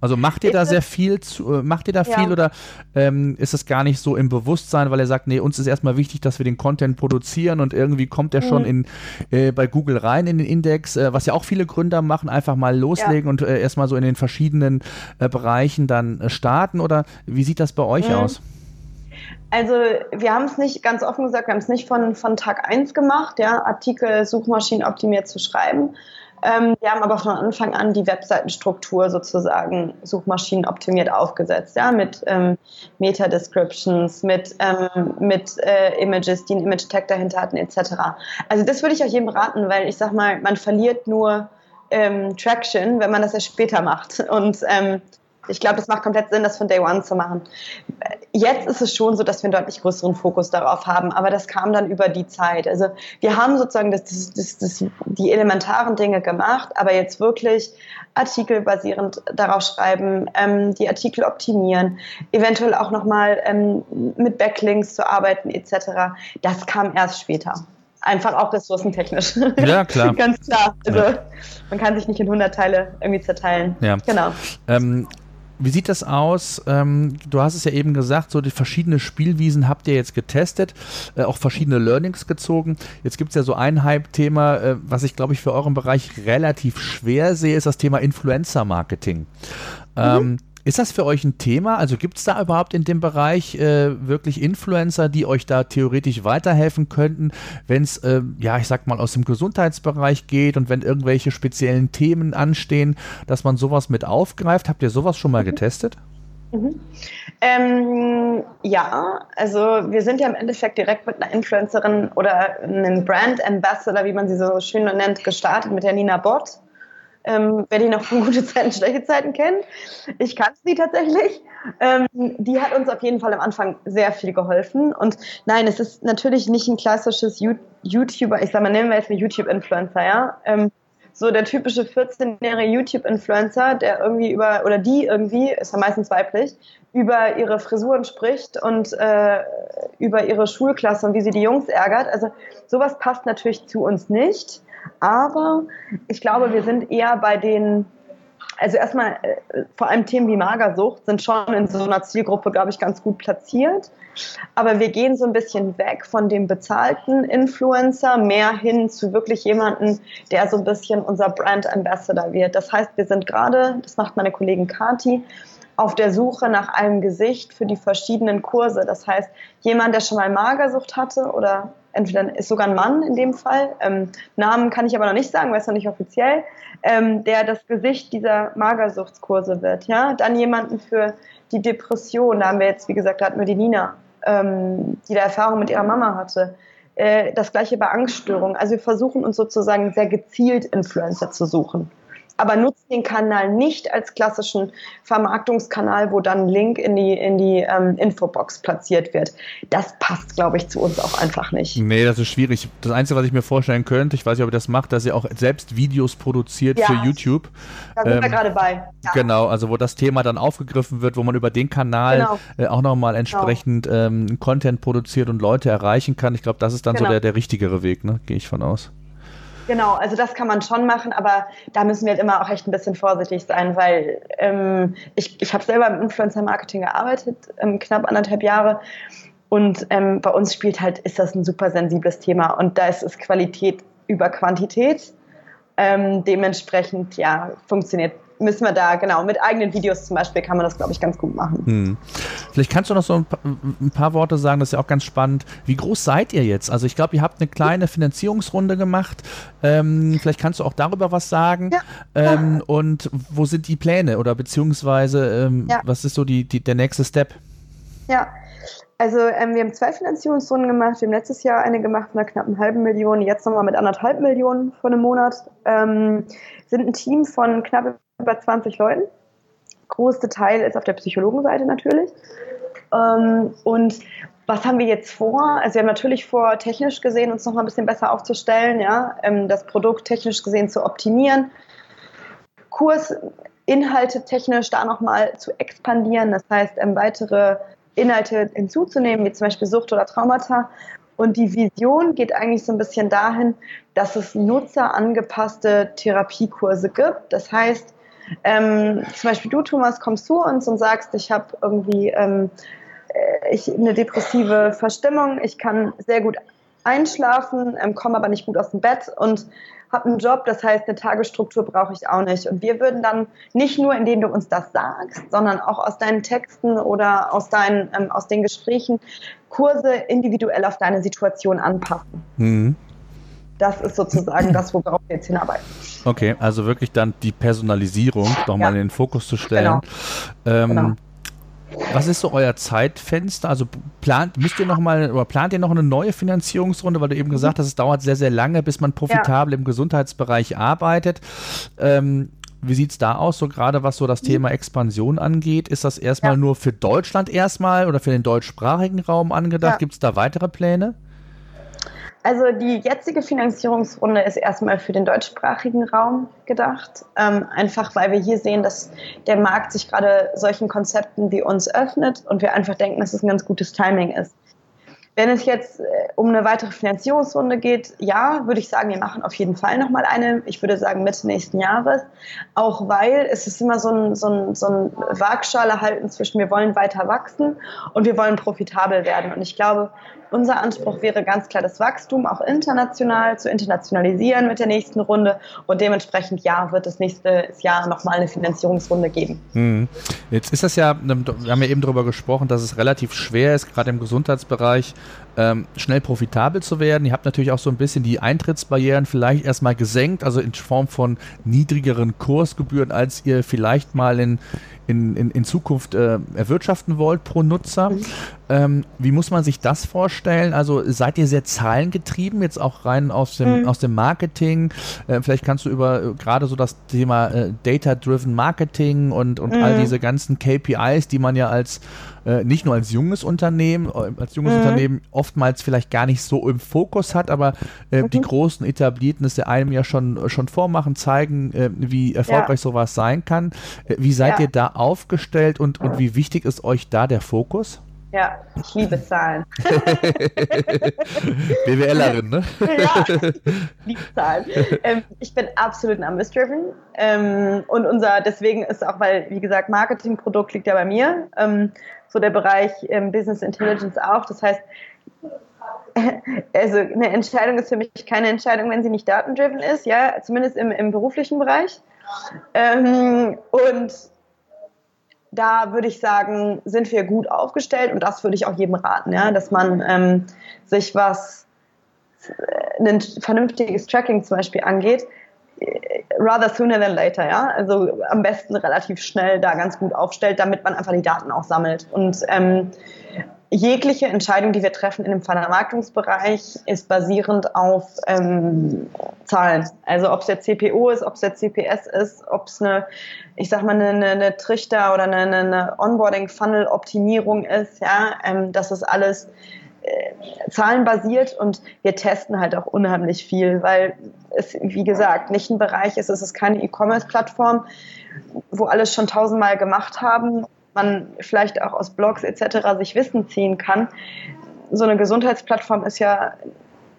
Also macht ihr da sehr viel, zu, äh, macht ihr da viel oder ähm, ist es gar nicht so im Bewusstsein, weil ihr sagt, nee, uns ist erstmal wichtig, dass wir den Content produzieren und irgendwie kommt der mhm. schon in, äh, bei Google rein in den Index, äh, was ja auch viele Gründer machen, einfach mal loslegen ja. und äh, erstmal so in den verschiedenen äh, Bereichen dann äh, starten oder wie sieht das bei euch mhm. aus? Also wir haben es nicht ganz offen gesagt, wir haben es nicht von, von Tag 1 gemacht, ja, Artikel Suchmaschinen optimiert zu schreiben. Ähm, wir haben aber von Anfang an die Webseitenstruktur sozusagen Suchmaschinen optimiert aufgesetzt, ja, mit ähm, Meta-Descriptions, mit, ähm, mit äh, Images, die einen Image-Tag dahinter hatten, etc. Also das würde ich auch jedem raten, weil ich sag mal, man verliert nur ähm, Traction, wenn man das erst später macht. Und ähm, ich glaube, das macht komplett Sinn, das von Day One zu machen. Jetzt ist es schon so, dass wir einen deutlich größeren Fokus darauf haben, aber das kam dann über die Zeit. Also wir haben sozusagen das, das, das, die elementaren Dinge gemacht, aber jetzt wirklich Artikel basierend darauf schreiben, ähm, die Artikel optimieren, eventuell auch nochmal ähm, mit Backlinks zu arbeiten etc. Das kam erst später einfach auch ressourcentechnisch. Ja, klar. Ganz klar. Also ja. man kann sich nicht in 100 Teile irgendwie zerteilen. Ja. Genau. Ähm, wie sieht das aus? Ähm, du hast es ja eben gesagt, so die verschiedenen Spielwiesen habt ihr jetzt getestet, äh, auch verschiedene Learnings gezogen. Jetzt gibt es ja so ein Hype-Thema, äh, was ich glaube ich für euren Bereich relativ schwer sehe, ist das Thema Influencer-Marketing. Mhm. Ähm, ist das für euch ein Thema? Also gibt es da überhaupt in dem Bereich äh, wirklich Influencer, die euch da theoretisch weiterhelfen könnten, wenn es, äh, ja, ich sag mal, aus dem Gesundheitsbereich geht und wenn irgendwelche speziellen Themen anstehen, dass man sowas mit aufgreift? Habt ihr sowas schon mal mhm. getestet? Mhm. Ähm, ja, also wir sind ja im Endeffekt direkt mit einer Influencerin oder einem Brand Ambassador, wie man sie so schön nennt, gestartet mit der Nina Bott ähm, wer die noch von gute Zeiten, schlechte Zeiten kennt. Ich kannte sie tatsächlich. Ähm, die hat uns auf jeden Fall am Anfang sehr viel geholfen. Und nein, es ist natürlich nicht ein klassisches YouTuber, ich sag mal, nennen wir jetzt eine YouTube-Influencer, ja. Ähm, so der typische 14-jährige YouTube-Influencer, der irgendwie über, oder die irgendwie, ist ja meistens weiblich, über ihre Frisuren spricht und äh, über ihre Schulklasse und wie sie die Jungs ärgert. Also sowas passt natürlich zu uns nicht. Aber ich glaube, wir sind eher bei den, also erstmal äh, vor allem Themen wie Magersucht sind schon in so einer Zielgruppe, glaube ich, ganz gut platziert. Aber wir gehen so ein bisschen weg von dem bezahlten Influencer mehr hin zu wirklich jemanden, der so ein bisschen unser Brand Ambassador wird. Das heißt, wir sind gerade, das macht meine Kollegin Kati, auf der Suche nach einem Gesicht für die verschiedenen Kurse. Das heißt, jemand, der schon mal Magersucht hatte oder entweder ist sogar ein Mann in dem Fall, ähm, Namen kann ich aber noch nicht sagen, weil es noch nicht offiziell, ähm, der das Gesicht dieser Magersuchtskurse wird. Ja? Dann jemanden für die Depression, da haben wir jetzt, wie gesagt, da hatten wir die Nina, ähm, die da Erfahrung mit ihrer Mama hatte. Äh, das gleiche bei Angststörungen. Also wir versuchen uns sozusagen sehr gezielt Influencer zu suchen aber nutzen den Kanal nicht als klassischen Vermarktungskanal, wo dann ein Link in die, in die ähm, Infobox platziert wird. Das passt, glaube ich, zu uns auch einfach nicht. Nee, das ist schwierig. Das Einzige, was ich mir vorstellen könnte, ich weiß nicht, ob ihr das macht, dass ihr auch selbst Videos produziert ja, für YouTube. Da sind ähm, wir gerade bei. Ja. Genau, also wo das Thema dann aufgegriffen wird, wo man über den Kanal genau. äh, auch nochmal entsprechend genau. ähm, Content produziert und Leute erreichen kann. Ich glaube, das ist dann genau. so der, der richtigere Weg, ne? gehe ich von aus. Genau, also das kann man schon machen, aber da müssen wir halt immer auch echt ein bisschen vorsichtig sein, weil ähm, ich, ich habe selber im Influencer-Marketing gearbeitet, ähm, knapp anderthalb Jahre. Und ähm, bei uns spielt halt, ist das ein super sensibles Thema und da ist es Qualität über Quantität. Ähm, dementsprechend, ja, funktioniert müssen wir da, genau, mit eigenen Videos zum Beispiel kann man das, glaube ich, ganz gut machen. Hm. Vielleicht kannst du noch so ein paar, ein paar, Worte sagen, das ist ja auch ganz spannend. Wie groß seid ihr jetzt? Also ich glaube, ihr habt eine kleine Finanzierungsrunde gemacht. Ähm, vielleicht kannst du auch darüber was sagen. Ja. Ähm. Und wo sind die Pläne oder beziehungsweise ähm, ja. was ist so die, die, der nächste Step? Ja, also ähm, wir haben zwei Finanzierungsrunden gemacht. Wir haben letztes Jahr eine gemacht mit einer knappen halben Million, jetzt nochmal mit anderthalb Millionen vor einem Monat. Ähm, sind ein Team von knapp über 20 Leuten. Größte Teil ist auf der Psychologenseite natürlich. Ähm, und was haben wir jetzt vor? Also wir haben natürlich vor, technisch gesehen uns noch mal ein bisschen besser aufzustellen, ja, ähm, das Produkt technisch gesehen zu optimieren, Kursinhalte technisch da noch mal zu expandieren, das heißt ähm, weitere Inhalte hinzuzunehmen, wie zum Beispiel Sucht oder Traumata. Und die Vision geht eigentlich so ein bisschen dahin, dass es nutzerangepasste Therapiekurse gibt. Das heißt, ähm, zum Beispiel du, Thomas, kommst zu uns und sagst, ich habe irgendwie ähm, äh, ich, eine depressive Verstimmung, ich kann sehr gut einschlafen, ähm, komme aber nicht gut aus dem Bett und habe einen Job, das heißt, eine Tagesstruktur brauche ich auch nicht. Und wir würden dann nicht nur, indem du uns das sagst, sondern auch aus deinen Texten oder aus, deinen, ähm, aus den Gesprächen Kurse individuell auf deine Situation anpassen. Mhm das ist sozusagen das, worauf wir jetzt hinarbeiten. Okay, also wirklich dann die Personalisierung nochmal ja. in den Fokus zu stellen. Genau. Ähm, genau. Was ist so euer Zeitfenster? Also plant, müsst ihr noch mal oder plant ihr noch eine neue Finanzierungsrunde, weil du eben gesagt hast, es dauert sehr, sehr lange, bis man profitabel ja. im Gesundheitsbereich arbeitet. Ähm, wie sieht es da aus, so gerade was so das mhm. Thema Expansion angeht? Ist das erstmal ja. nur für Deutschland erstmal oder für den deutschsprachigen Raum angedacht? Gibt es da weitere Pläne? Also die jetzige Finanzierungsrunde ist erstmal für den deutschsprachigen Raum gedacht, ähm, einfach weil wir hier sehen, dass der Markt sich gerade solchen Konzepten wie uns öffnet und wir einfach denken, dass es ein ganz gutes Timing ist. Wenn es jetzt äh, um eine weitere Finanzierungsrunde geht, ja, würde ich sagen, wir machen auf jeden Fall nochmal eine. Ich würde sagen Mitte nächsten Jahres. Auch weil es ist immer so ein, so ein, so ein Waagschale halten zwischen wir wollen weiter wachsen und wir wollen profitabel werden. Und ich glaube, unser Anspruch wäre ganz klar, das Wachstum auch international zu internationalisieren mit der nächsten Runde. Und dementsprechend, ja, wird es nächstes Jahr nochmal eine Finanzierungsrunde geben. Hm. Jetzt ist das ja, wir haben ja eben darüber gesprochen, dass es relativ schwer ist, gerade im Gesundheitsbereich, ähm, schnell profitabel zu werden. Ihr habt natürlich auch so ein bisschen die Eintrittsbarrieren vielleicht erstmal gesenkt, also in Form von niedrigeren Kursgebühren, als ihr vielleicht mal in, in, in, in Zukunft äh, erwirtschaften wollt pro Nutzer. Mhm. Ähm, wie muss man sich das vorstellen? Also seid ihr sehr zahlengetrieben, jetzt auch rein aus dem, mhm. aus dem Marketing? Äh, vielleicht kannst du über äh, gerade so das Thema äh, Data-Driven Marketing und, und mhm. all diese ganzen KPIs, die man ja als äh, nicht nur als junges Unternehmen, äh, als junges mhm. Unternehmen oftmals vielleicht gar nicht so im Fokus hat, aber mhm. die großen etablierten es ja einem ja schon, schon vormachen, zeigen, wie erfolgreich ja. sowas sein kann. Wie seid ja. ihr da aufgestellt und, und wie wichtig ist euch da der Fokus? Ja, ich liebe Zahlen. BWLerin, ne? ja, liebe Zahlen. Ähm, ich bin absolut numbers-driven. Ähm, und unser, deswegen ist auch, weil, wie gesagt, Marketingprodukt liegt ja bei mir. Ähm, so der Bereich ähm, Business Intelligence auch. Das heißt, also eine Entscheidung ist für mich keine Entscheidung, wenn sie nicht datendriven ist, ja, zumindest im, im beruflichen Bereich. Ähm, und da würde ich sagen, sind wir gut aufgestellt und das würde ich auch jedem raten, ja, dass man ähm, sich was äh, ein vernünftiges Tracking zum Beispiel angeht, äh, rather sooner than later, ja. Also am besten relativ schnell da ganz gut aufstellt, damit man einfach die Daten auch sammelt. Und ähm, jegliche Entscheidung, die wir treffen in dem Vermarktungsbereich, ist basierend auf ähm, Zahlen. Also ob es der CPO ist, ob es der CPS ist, ob es eine, ich sag mal, eine, eine Trichter oder eine, eine Onboarding-Funnel-Optimierung ist, ja, ähm, das ist alles äh, zahlenbasiert und wir testen halt auch unheimlich viel, weil es, wie gesagt, nicht ein Bereich ist, es ist keine E-Commerce-Plattform, wo alles schon tausendmal gemacht haben man vielleicht auch aus Blogs etc. sich Wissen ziehen kann. So eine Gesundheitsplattform ist ja,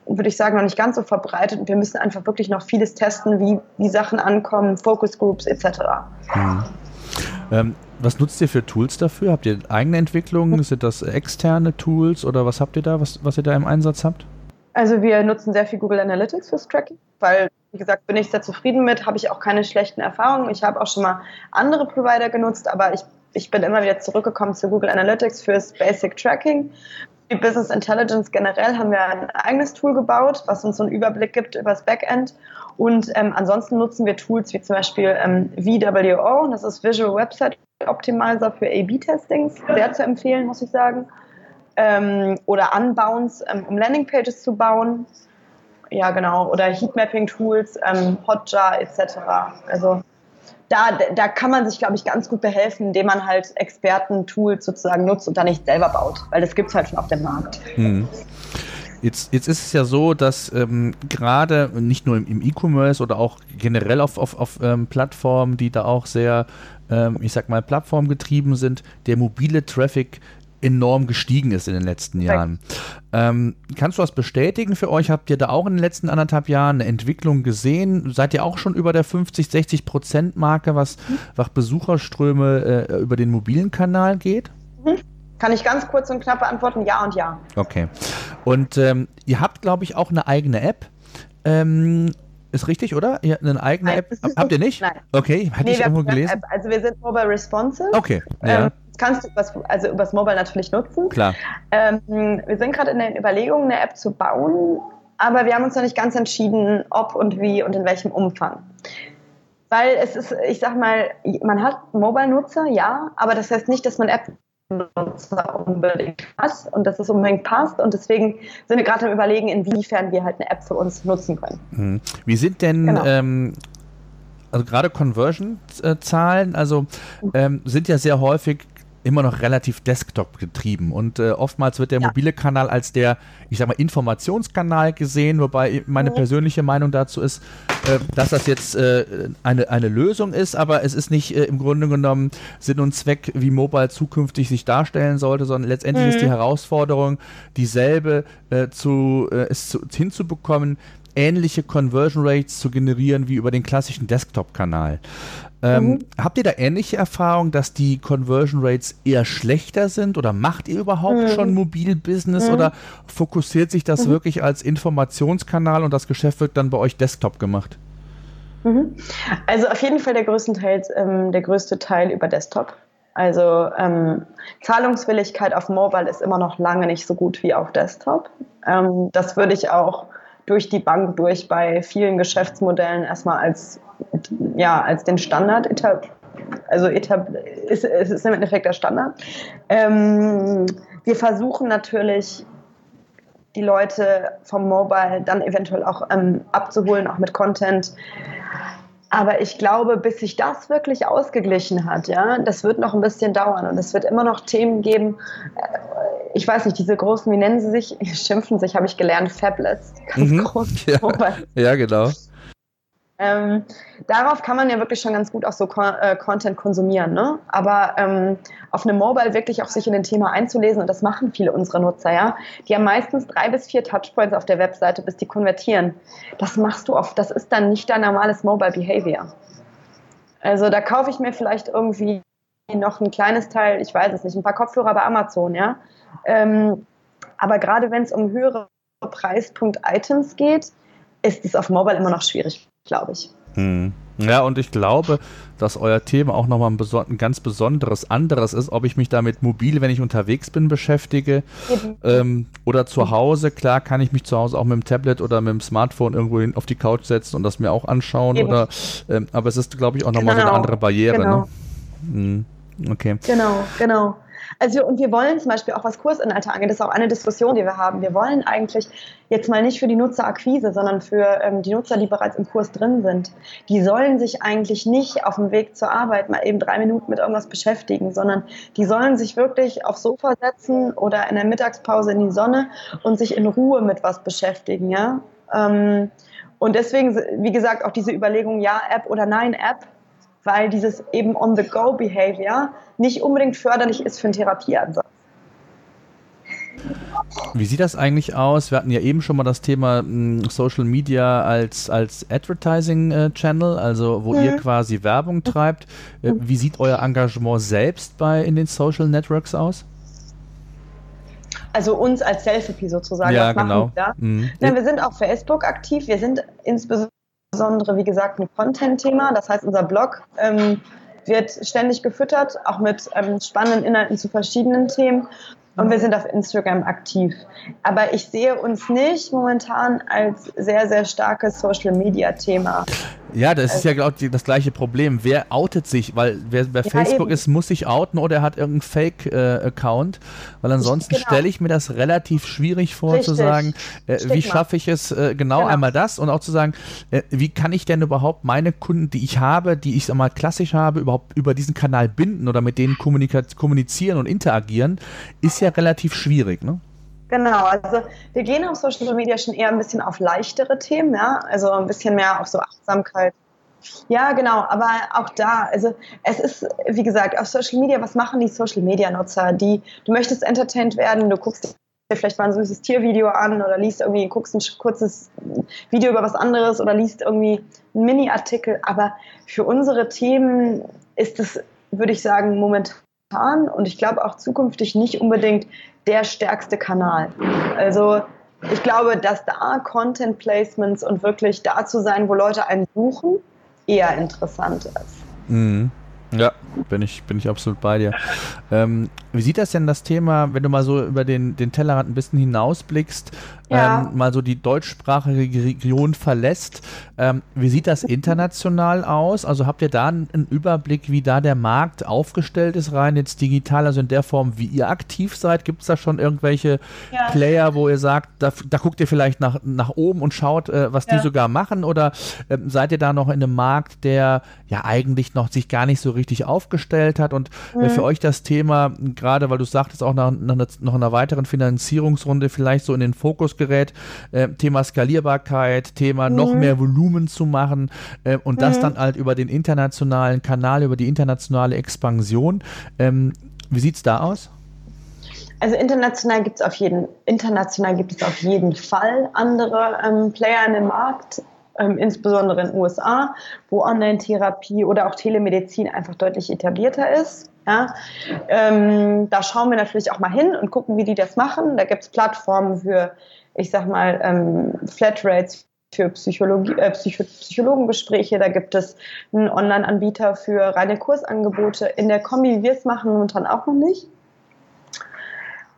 würde ich sagen, noch nicht ganz so verbreitet und wir müssen einfach wirklich noch vieles testen, wie, wie Sachen ankommen, Focus Groups etc. Hm. Ähm, was nutzt ihr für Tools dafür? Habt ihr eigene Entwicklungen? Sind das externe Tools oder was habt ihr da, was, was ihr da im Einsatz habt? Also wir nutzen sehr viel Google Analytics fürs Tracking, weil, wie gesagt, bin ich sehr zufrieden mit, habe ich auch keine schlechten Erfahrungen. Ich habe auch schon mal andere Provider genutzt, aber ich ich bin immer wieder zurückgekommen zu Google Analytics fürs Basic Tracking. Die Business Intelligence generell haben wir ein eigenes Tool gebaut, was uns so einen Überblick gibt über das Backend. Und ähm, ansonsten nutzen wir Tools wie zum Beispiel ähm, VWO, das ist Visual Website Optimizer für A-B-Testings, sehr zu empfehlen, muss ich sagen. Ähm, oder Unbounce, ähm, um Landingpages zu bauen. Ja, genau. Oder Heatmapping-Tools, ähm, Hotjar etc. Also da, da kann man sich, glaube ich, ganz gut behelfen, indem man halt Experten-Tools sozusagen nutzt und da nicht selber baut, weil das gibt es halt schon auf dem Markt. Hm. Jetzt, jetzt ist es ja so, dass ähm, gerade nicht nur im E-Commerce oder auch generell auf, auf, auf ähm, Plattformen, die da auch sehr, ähm, ich sag mal, plattformgetrieben sind, der mobile Traffic enorm gestiegen ist in den letzten Jahren. Ähm, kannst du das bestätigen für euch? Habt ihr da auch in den letzten anderthalb Jahren eine Entwicklung gesehen? Seid ihr auch schon über der 50, 60 Prozent Marke, was, mhm. was Besucherströme äh, über den mobilen Kanal geht? Mhm. Kann ich ganz kurz und knapp beantworten, ja und ja. Okay. Und ähm, ihr habt, glaube ich, auch eine eigene App. Ähm, ist richtig, oder? Ihr habt eine eigene Nein, App. Habt ihr nicht? Nein. Okay, hatte nee, ich irgendwo gelesen. App. Also wir sind mobile responsive. Okay. Ja. Ähm, kannst du übers, also übers Mobile natürlich nutzen. Klar. Ähm, wir sind gerade in den Überlegungen, eine App zu bauen, aber wir haben uns noch nicht ganz entschieden, ob und wie und in welchem Umfang. Weil es ist, ich sag mal, man hat Mobile-Nutzer, ja, aber das heißt nicht, dass man App Nutzer unbedingt hat und dass es unbedingt passt. Und deswegen sind wir gerade am Überlegen, inwiefern wir halt eine App für uns nutzen können. Mhm. Wie sind denn genau. ähm, also gerade Conversion-Zahlen, also ähm, sind ja sehr häufig immer noch relativ Desktop getrieben und äh, oftmals wird der ja. mobile Kanal als der, ich sag mal, Informationskanal gesehen, wobei meine mhm. persönliche Meinung dazu ist, äh, dass das jetzt äh, eine, eine Lösung ist, aber es ist nicht äh, im Grunde genommen Sinn und Zweck, wie Mobile zukünftig sich darstellen sollte, sondern letztendlich mhm. ist die Herausforderung dieselbe äh, zu, äh, es zu, hinzubekommen, ähnliche Conversion Rates zu generieren wie über den klassischen Desktop-Kanal. Ähm, mhm. Habt ihr da ähnliche Erfahrungen, dass die Conversion Rates eher schlechter sind oder macht ihr überhaupt mhm. schon Mobil-Business mhm. oder fokussiert sich das mhm. wirklich als Informationskanal und das Geschäft wird dann bei euch Desktop gemacht? Mhm. Also auf jeden Fall der größtenteils ähm, der größte Teil über Desktop. Also ähm, Zahlungswilligkeit auf Mobile ist immer noch lange nicht so gut wie auf Desktop. Ähm, das würde ich auch durch die Bank durch bei vielen Geschäftsmodellen erstmal als ja, als den Standard etabliert also etab ist, es ist im Endeffekt der Standard. Ähm, wir versuchen natürlich, die Leute vom Mobile dann eventuell auch ähm, abzuholen, auch mit Content. Aber ich glaube, bis sich das wirklich ausgeglichen hat, ja, das wird noch ein bisschen dauern und es wird immer noch Themen geben. Äh, ich weiß nicht, diese großen, wie nennen sie sich? Schimpfen sich, habe ich gelernt, Fablets. Ganz mhm. groß. Ja, ja, genau. Ähm, darauf kann man ja wirklich schon ganz gut auch so äh, Content konsumieren, ne? Aber ähm, auf einem Mobile wirklich auch sich in den Thema einzulesen und das machen viele unserer Nutzer, ja. Die haben meistens drei bis vier Touchpoints auf der Webseite, bis die konvertieren. Das machst du oft. Das ist dann nicht dein normales Mobile Behavior. Also da kaufe ich mir vielleicht irgendwie noch ein kleines Teil, ich weiß es nicht, ein paar Kopfhörer bei Amazon, ja. Ähm, aber gerade wenn es um höhere Preispunkt-Items geht, ist es auf Mobile immer noch schwierig glaube ich. Hm. Ja, und ich glaube, dass euer Thema auch nochmal ein, ein, ganz besonderes anderes ist, ob ich mich damit mobil, wenn ich unterwegs bin, beschäftige ähm, oder zu Hause. Klar kann ich mich zu Hause auch mit dem Tablet oder mit dem Smartphone irgendwo hin auf die Couch setzen und das mir auch anschauen. Oder, ähm, aber es ist, glaube ich, auch nochmal genau. so eine andere Barriere. Ne? Genau. Ne? Hm. Okay. Genau, genau. Also und wir wollen zum Beispiel auch was Kursinhalte angeht, das ist auch eine Diskussion, die wir haben. Wir wollen eigentlich jetzt mal nicht für die Nutzerakquise, sondern für ähm, die Nutzer, die bereits im Kurs drin sind. Die sollen sich eigentlich nicht auf dem Weg zur Arbeit mal eben drei Minuten mit irgendwas beschäftigen, sondern die sollen sich wirklich aufs Sofa setzen oder in der Mittagspause in die Sonne und sich in Ruhe mit was beschäftigen, ja. Ähm, und deswegen, wie gesagt, auch diese Überlegung, ja, App oder nein, App, weil dieses eben On-the-Go-Behavior nicht unbedingt förderlich ist für einen Therapieansatz. Wie sieht das eigentlich aus? Wir hatten ja eben schon mal das Thema hm, Social Media als, als Advertising-Channel, äh, also wo mhm. ihr quasi Werbung treibt. Äh, mhm. wie sieht euer Engagement selbst bei in den Social Networks aus? Also uns als Selfie sozusagen. Ja, genau. Wir, mhm. ja, wir sind auf Facebook aktiv. Wir sind insbesondere insbesondere, wie gesagt, ein Content-Thema. Das heißt, unser Blog ähm, wird ständig gefüttert, auch mit ähm, spannenden Inhalten zu verschiedenen Themen. Und wir sind auf Instagram aktiv. Aber ich sehe uns nicht momentan als sehr, sehr starkes Social-Media-Thema. Ja, das also, ist ja, glaube ich, das gleiche Problem. Wer outet sich? Weil wer bei ja, Facebook eben. ist, muss sich outen oder er hat irgendeinen Fake-Account. Äh, weil ansonsten genau. stelle ich mir das relativ schwierig vor, Richtig. zu sagen, äh, wie schaffe ich es äh, genau, genau, einmal das und auch zu sagen, äh, wie kann ich denn überhaupt meine Kunden, die ich habe, die ich mal klassisch habe, überhaupt über diesen Kanal binden oder mit denen kommunizieren und interagieren, ist ja relativ schwierig, ne? Genau, also wir gehen auf Social Media schon eher ein bisschen auf leichtere Themen, ja, also ein bisschen mehr auf so Achtsamkeit. Ja, genau, aber auch da, also es ist, wie gesagt, auf Social Media, was machen die Social Media Nutzer? Die, du möchtest entertained werden, du guckst dir vielleicht mal ein süßes Tiervideo an oder liest irgendwie, guckst ein kurzes Video über was anderes oder liest irgendwie einen Mini-Artikel, aber für unsere Themen ist es, würde ich sagen, momentan und ich glaube auch zukünftig nicht unbedingt der stärkste Kanal. Also ich glaube, dass da Content Placements und wirklich da zu sein, wo Leute einen suchen, eher interessant ist. Mhm. Ja, bin ich, bin ich absolut bei dir. Ähm, wie sieht das denn das Thema, wenn du mal so über den, den Tellerrand ein bisschen hinausblickst, ja. ähm, mal so die deutschsprachige Region verlässt? Ähm, wie sieht das international aus? Also habt ihr da einen Überblick, wie da der Markt aufgestellt ist, rein jetzt digital, also in der Form, wie ihr aktiv seid? Gibt es da schon irgendwelche ja. Player, wo ihr sagt, da, da, guckt ihr vielleicht nach, nach oben und schaut, äh, was ja. die sogar machen? Oder äh, seid ihr da noch in einem Markt, der ja eigentlich noch sich gar nicht so richtig aufgestellt hat und äh, mhm. für euch das Thema gerade weil du sagtest, auch nach, nach, nach, einer weiteren Finanzierungsrunde vielleicht so in den Fokus gerät. Äh, Thema Skalierbarkeit, Thema mhm. noch mehr Volumen zu machen äh, und mhm. das dann halt über den internationalen Kanal, über die internationale Expansion. Ähm, wie sieht es da aus? Also international gibt es auf jeden international gibt es auf jeden Fall andere ähm, Player in dem Markt, ähm, insbesondere in den USA, wo Online-Therapie oder auch Telemedizin einfach deutlich etablierter ist. Ja, ähm, da schauen wir natürlich auch mal hin und gucken, wie die das machen. Da gibt es Plattformen für, ich sag mal, ähm, Flatrates für Psychologie, äh, Psycho Psychologengespräche. Da gibt es einen Online-Anbieter für reine Kursangebote. In der Kombi, wie wir es machen, momentan auch noch nicht.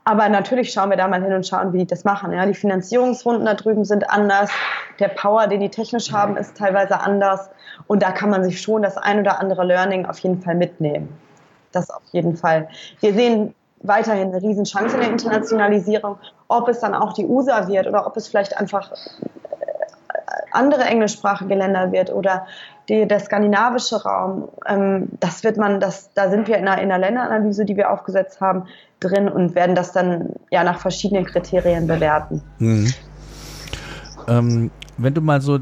Aber natürlich schauen wir da mal hin und schauen, wie die das machen. Ja, die Finanzierungsrunden da drüben sind anders. Der Power, den die technisch haben, ist teilweise anders. Und da kann man sich schon das ein oder andere Learning auf jeden Fall mitnehmen das auf jeden Fall. Wir sehen weiterhin eine Riesenchance in der Internationalisierung. Ob es dann auch die USA wird oder ob es vielleicht einfach äh, andere englischsprachige Länder wird oder die, der skandinavische Raum, ähm, das wird man, das, da sind wir in einer, in einer Länderanalyse, die wir aufgesetzt haben, drin und werden das dann ja nach verschiedenen Kriterien bewerten. Mhm. Ähm, wenn du mal so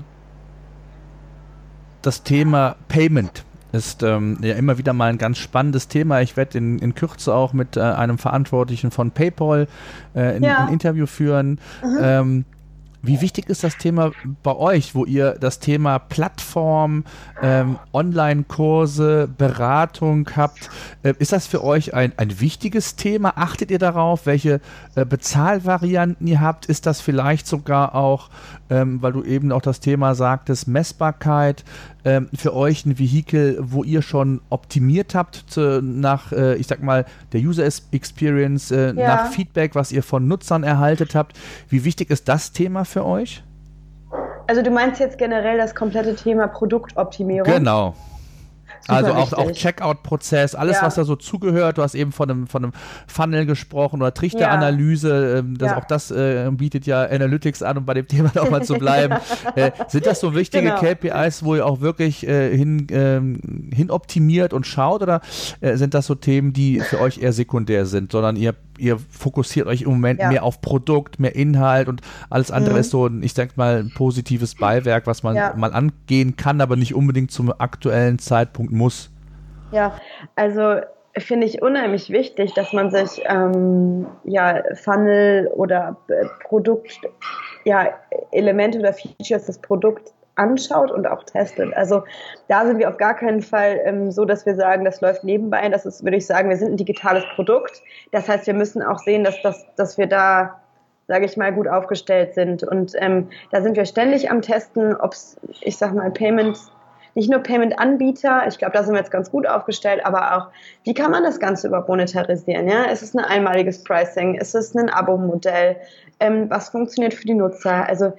das Thema Payment ist ähm, ja immer wieder mal ein ganz spannendes Thema. Ich werde in, in Kürze auch mit äh, einem Verantwortlichen von PayPal äh, in, ja. ein Interview führen. Mhm. Ähm, Wie wichtig ist das Thema bei euch, wo ihr das Thema Plattform, ähm, Online-Kurse, Beratung habt? Äh, ist das für euch ein, ein wichtiges Thema? Achtet ihr darauf, welche äh, Bezahlvarianten ihr habt? Ist das vielleicht sogar auch, ähm, weil du eben auch das Thema sagtest, Messbarkeit, ähm, für euch ein Vehikel, wo ihr schon optimiert habt zu, nach, äh, ich sag mal, der User Experience, äh, ja. nach Feedback, was ihr von Nutzern erhaltet habt? Wie wichtig ist das Thema für für euch? Also du meinst jetzt generell das komplette Thema Produktoptimierung? Genau. Also auch, auch Checkout-Prozess, alles, ja. was da so zugehört. Du hast eben von einem, von einem Funnel gesprochen oder Trichteranalyse. Ähm, das, ja. Auch das äh, bietet ja Analytics an, um bei dem Thema nochmal zu bleiben. äh, sind das so wichtige genau. KPIs, wo ihr auch wirklich äh, hin, ähm, hin optimiert und schaut oder äh, sind das so Themen, die für euch eher sekundär sind, sondern ihr ihr fokussiert euch im Moment ja. mehr auf Produkt, mehr Inhalt und alles andere mhm. ist so, ich denke mal, ein positives Beiwerk, was man ja. mal angehen kann, aber nicht unbedingt zum aktuellen Zeitpunkt muss. Ja, also finde ich unheimlich wichtig, dass man sich ähm, ja Funnel oder Produkt, ja Elemente oder Features des Produkts anschaut und auch testet. Also da sind wir auf gar keinen Fall ähm, so, dass wir sagen, das läuft nebenbei. Das ist, würde ich sagen, wir sind ein digitales Produkt. Das heißt, wir müssen auch sehen, dass, dass, dass wir da, sage ich mal, gut aufgestellt sind. Und ähm, da sind wir ständig am Testen, ob es, ich sage mal, Payment, nicht nur Payment-Anbieter, ich glaube, da sind wir jetzt ganz gut aufgestellt, aber auch, wie kann man das Ganze überhaupt monetarisieren? Ja? Ist es ein einmaliges Pricing? Ist es ein Abo-Modell? Ähm, was funktioniert für die Nutzer? Also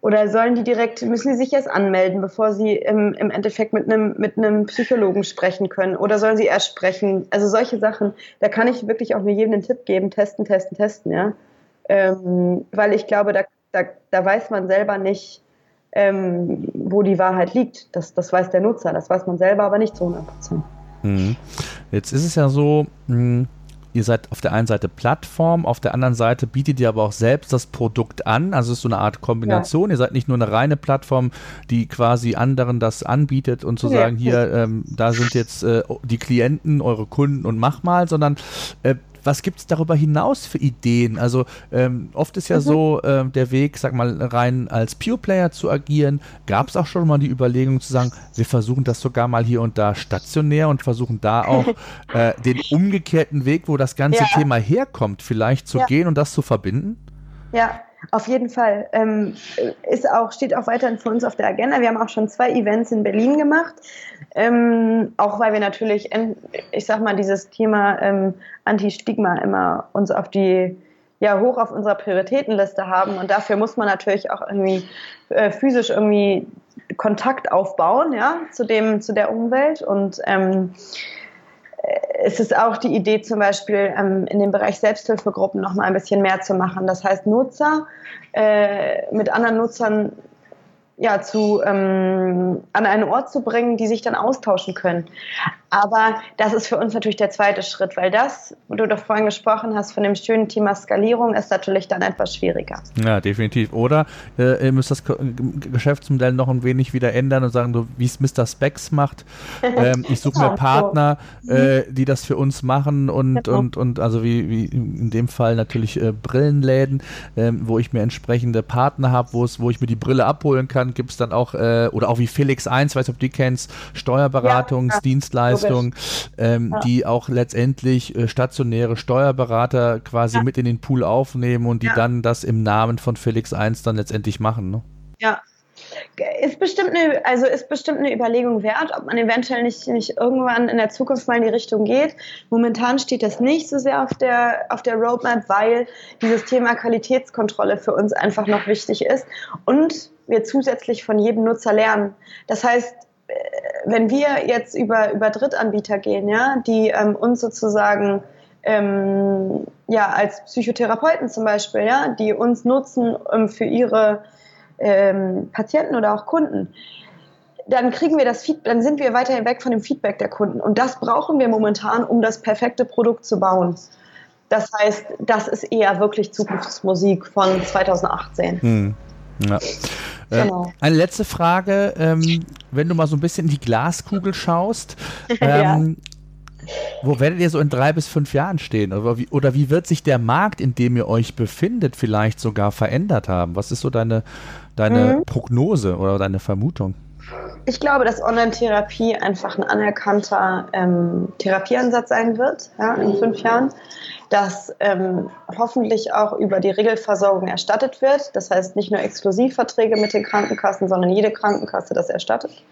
oder sollen die direkt, müssen die sich erst anmelden, bevor sie im, im Endeffekt mit einem, mit einem Psychologen sprechen können? Oder sollen sie erst sprechen? Also solche Sachen, da kann ich wirklich auch nur jedem einen Tipp geben, testen, testen, testen, ja. Ähm, weil ich glaube, da, da, da weiß man selber nicht, ähm, wo die Wahrheit liegt. Das, das weiß der Nutzer, das weiß man selber aber nicht zu 100 Prozent. Mhm. Jetzt ist es ja so, hm, ihr seid auf der einen Seite Plattform, auf der anderen Seite bietet ihr aber auch selbst das Produkt an. Also es ist so eine Art Kombination. Ja. Ihr seid nicht nur eine reine Plattform, die quasi anderen das anbietet und zu ja. sagen, hier, ähm, da sind jetzt äh, die Klienten, eure Kunden und mach mal, sondern äh, was gibt es darüber hinaus für Ideen? Also ähm, oft ist ja mhm. so äh, der Weg, sag mal, rein als Pure Player zu agieren. Gab es auch schon mal die Überlegung zu sagen, wir versuchen das sogar mal hier und da stationär und versuchen da auch äh, den umgekehrten Weg, wo das ganze ja. Thema herkommt, vielleicht zu ja. gehen und das zu verbinden? Ja, auf jeden Fall. Ähm, ist auch, steht auch weiterhin für uns auf der Agenda. Wir haben auch schon zwei Events in Berlin gemacht. Ähm, auch weil wir natürlich, ich sag mal, dieses Thema ähm, Anti-Stigma immer uns auf die, ja, hoch auf unserer Prioritätenliste haben. Und dafür muss man natürlich auch irgendwie äh, physisch irgendwie Kontakt aufbauen, ja, zu dem, zu der Umwelt. Und ähm, es ist auch die Idee, zum Beispiel ähm, in dem Bereich Selbsthilfegruppen noch mal ein bisschen mehr zu machen. Das heißt, Nutzer äh, mit anderen Nutzern ja, zu, ähm, an einen Ort zu bringen, die sich dann austauschen können. Aber das ist für uns natürlich der zweite Schritt, weil das, wo du doch vorhin gesprochen hast, von dem schönen Thema Skalierung, ist natürlich dann etwas schwieriger. Ja, definitiv. Oder äh, ihr müsst das Geschäftsmodell noch ein wenig wieder ändern und sagen, so, wie es Mr. Specs macht. Ähm, ich suche mir Partner, so. äh, die das für uns machen und, genau. und, und also wie, wie in dem Fall natürlich äh, Brillenläden, ähm, wo ich mir entsprechende Partner habe, wo ich mir die Brille abholen kann, gibt es dann auch, äh, oder auch wie Felix 1, weiß ob du die kennst, Steuerberatungsdienstleistung. Ja, Dienstleistung, ähm, ja. die auch letztendlich äh, stationäre Steuerberater quasi ja. mit in den Pool aufnehmen und die dann das im Namen von Felix 1 dann letztendlich machen. Ne? Ja, ist bestimmt eine, also ist bestimmt eine Überlegung wert, ob man eventuell nicht, nicht irgendwann in der Zukunft mal in die Richtung geht. Momentan steht das nicht so sehr auf der, auf der Roadmap, weil dieses Thema Qualitätskontrolle für uns einfach noch wichtig ist und wir zusätzlich von jedem Nutzer lernen. Das heißt, wenn wir jetzt über, über Drittanbieter gehen, ja, die ähm, uns sozusagen ähm, ja, als Psychotherapeuten zum Beispiel, ja, die uns nutzen ähm, für ihre ähm, Patienten oder auch Kunden, dann kriegen wir das Feedback, dann sind wir weiterhin weg von dem Feedback der Kunden. Und das brauchen wir momentan, um das perfekte Produkt zu bauen. Das heißt, das ist eher wirklich Zukunftsmusik von 2018. Hm. Ja. Äh, genau. eine letzte Frage, ähm, wenn du mal so ein bisschen in die Glaskugel schaust. Ähm, ja. Wo werdet ihr so in drei bis fünf Jahren stehen? Oder wie, oder wie wird sich der Markt, in dem ihr euch befindet, vielleicht sogar verändert haben? Was ist so deine, deine mhm. Prognose oder deine Vermutung? Ich glaube, dass Online-Therapie einfach ein anerkannter ähm, Therapieansatz sein wird ja, in fünf Jahren, dass ähm, hoffentlich auch über die Regelversorgung erstattet wird. Das heißt nicht nur Exklusivverträge mit den Krankenkassen, sondern jede Krankenkasse das erstattet.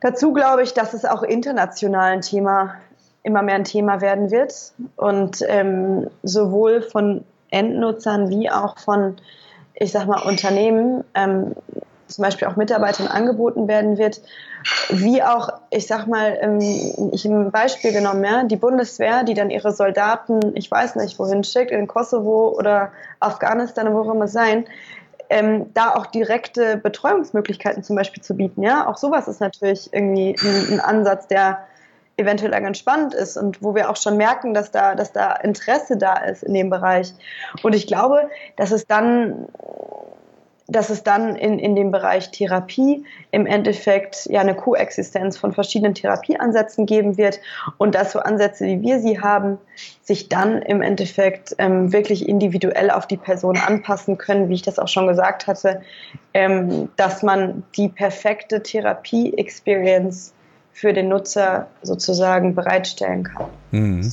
Dazu glaube ich, dass es auch international ein Thema, immer mehr ein Thema werden wird und ähm, sowohl von Endnutzern wie auch von, ich sag mal, Unternehmen ähm, zum Beispiel auch Mitarbeitern angeboten werden wird, wie auch, ich sag mal, ich ein Beispiel genommen, ja, die Bundeswehr, die dann ihre Soldaten, ich weiß nicht wohin schickt, in Kosovo oder Afghanistan, wo auch immer sein, ähm, da auch direkte Betreuungsmöglichkeiten zum Beispiel zu bieten. Ja, auch sowas ist natürlich irgendwie ein, ein Ansatz, der eventuell ganz spannend ist und wo wir auch schon merken, dass da, dass da Interesse da ist in dem Bereich. Und ich glaube, dass es dann dass es dann in, in dem Bereich Therapie im Endeffekt ja eine Koexistenz von verschiedenen Therapieansätzen geben wird und dass so Ansätze, wie wir sie haben, sich dann im Endeffekt ähm, wirklich individuell auf die Person anpassen können, wie ich das auch schon gesagt hatte, ähm, dass man die perfekte Therapie-Experience für den Nutzer sozusagen bereitstellen kann. Mhm.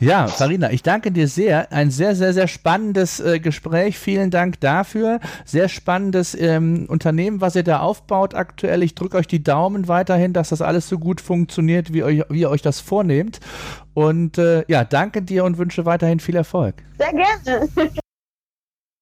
Ja, Farina, ich danke dir sehr. Ein sehr, sehr, sehr spannendes äh, Gespräch. Vielen Dank dafür. Sehr spannendes ähm, Unternehmen, was ihr da aufbaut aktuell. Ich drücke euch die Daumen weiterhin, dass das alles so gut funktioniert, wie, euch, wie ihr euch das vornehmt. Und äh, ja, danke dir und wünsche weiterhin viel Erfolg. Sehr gerne.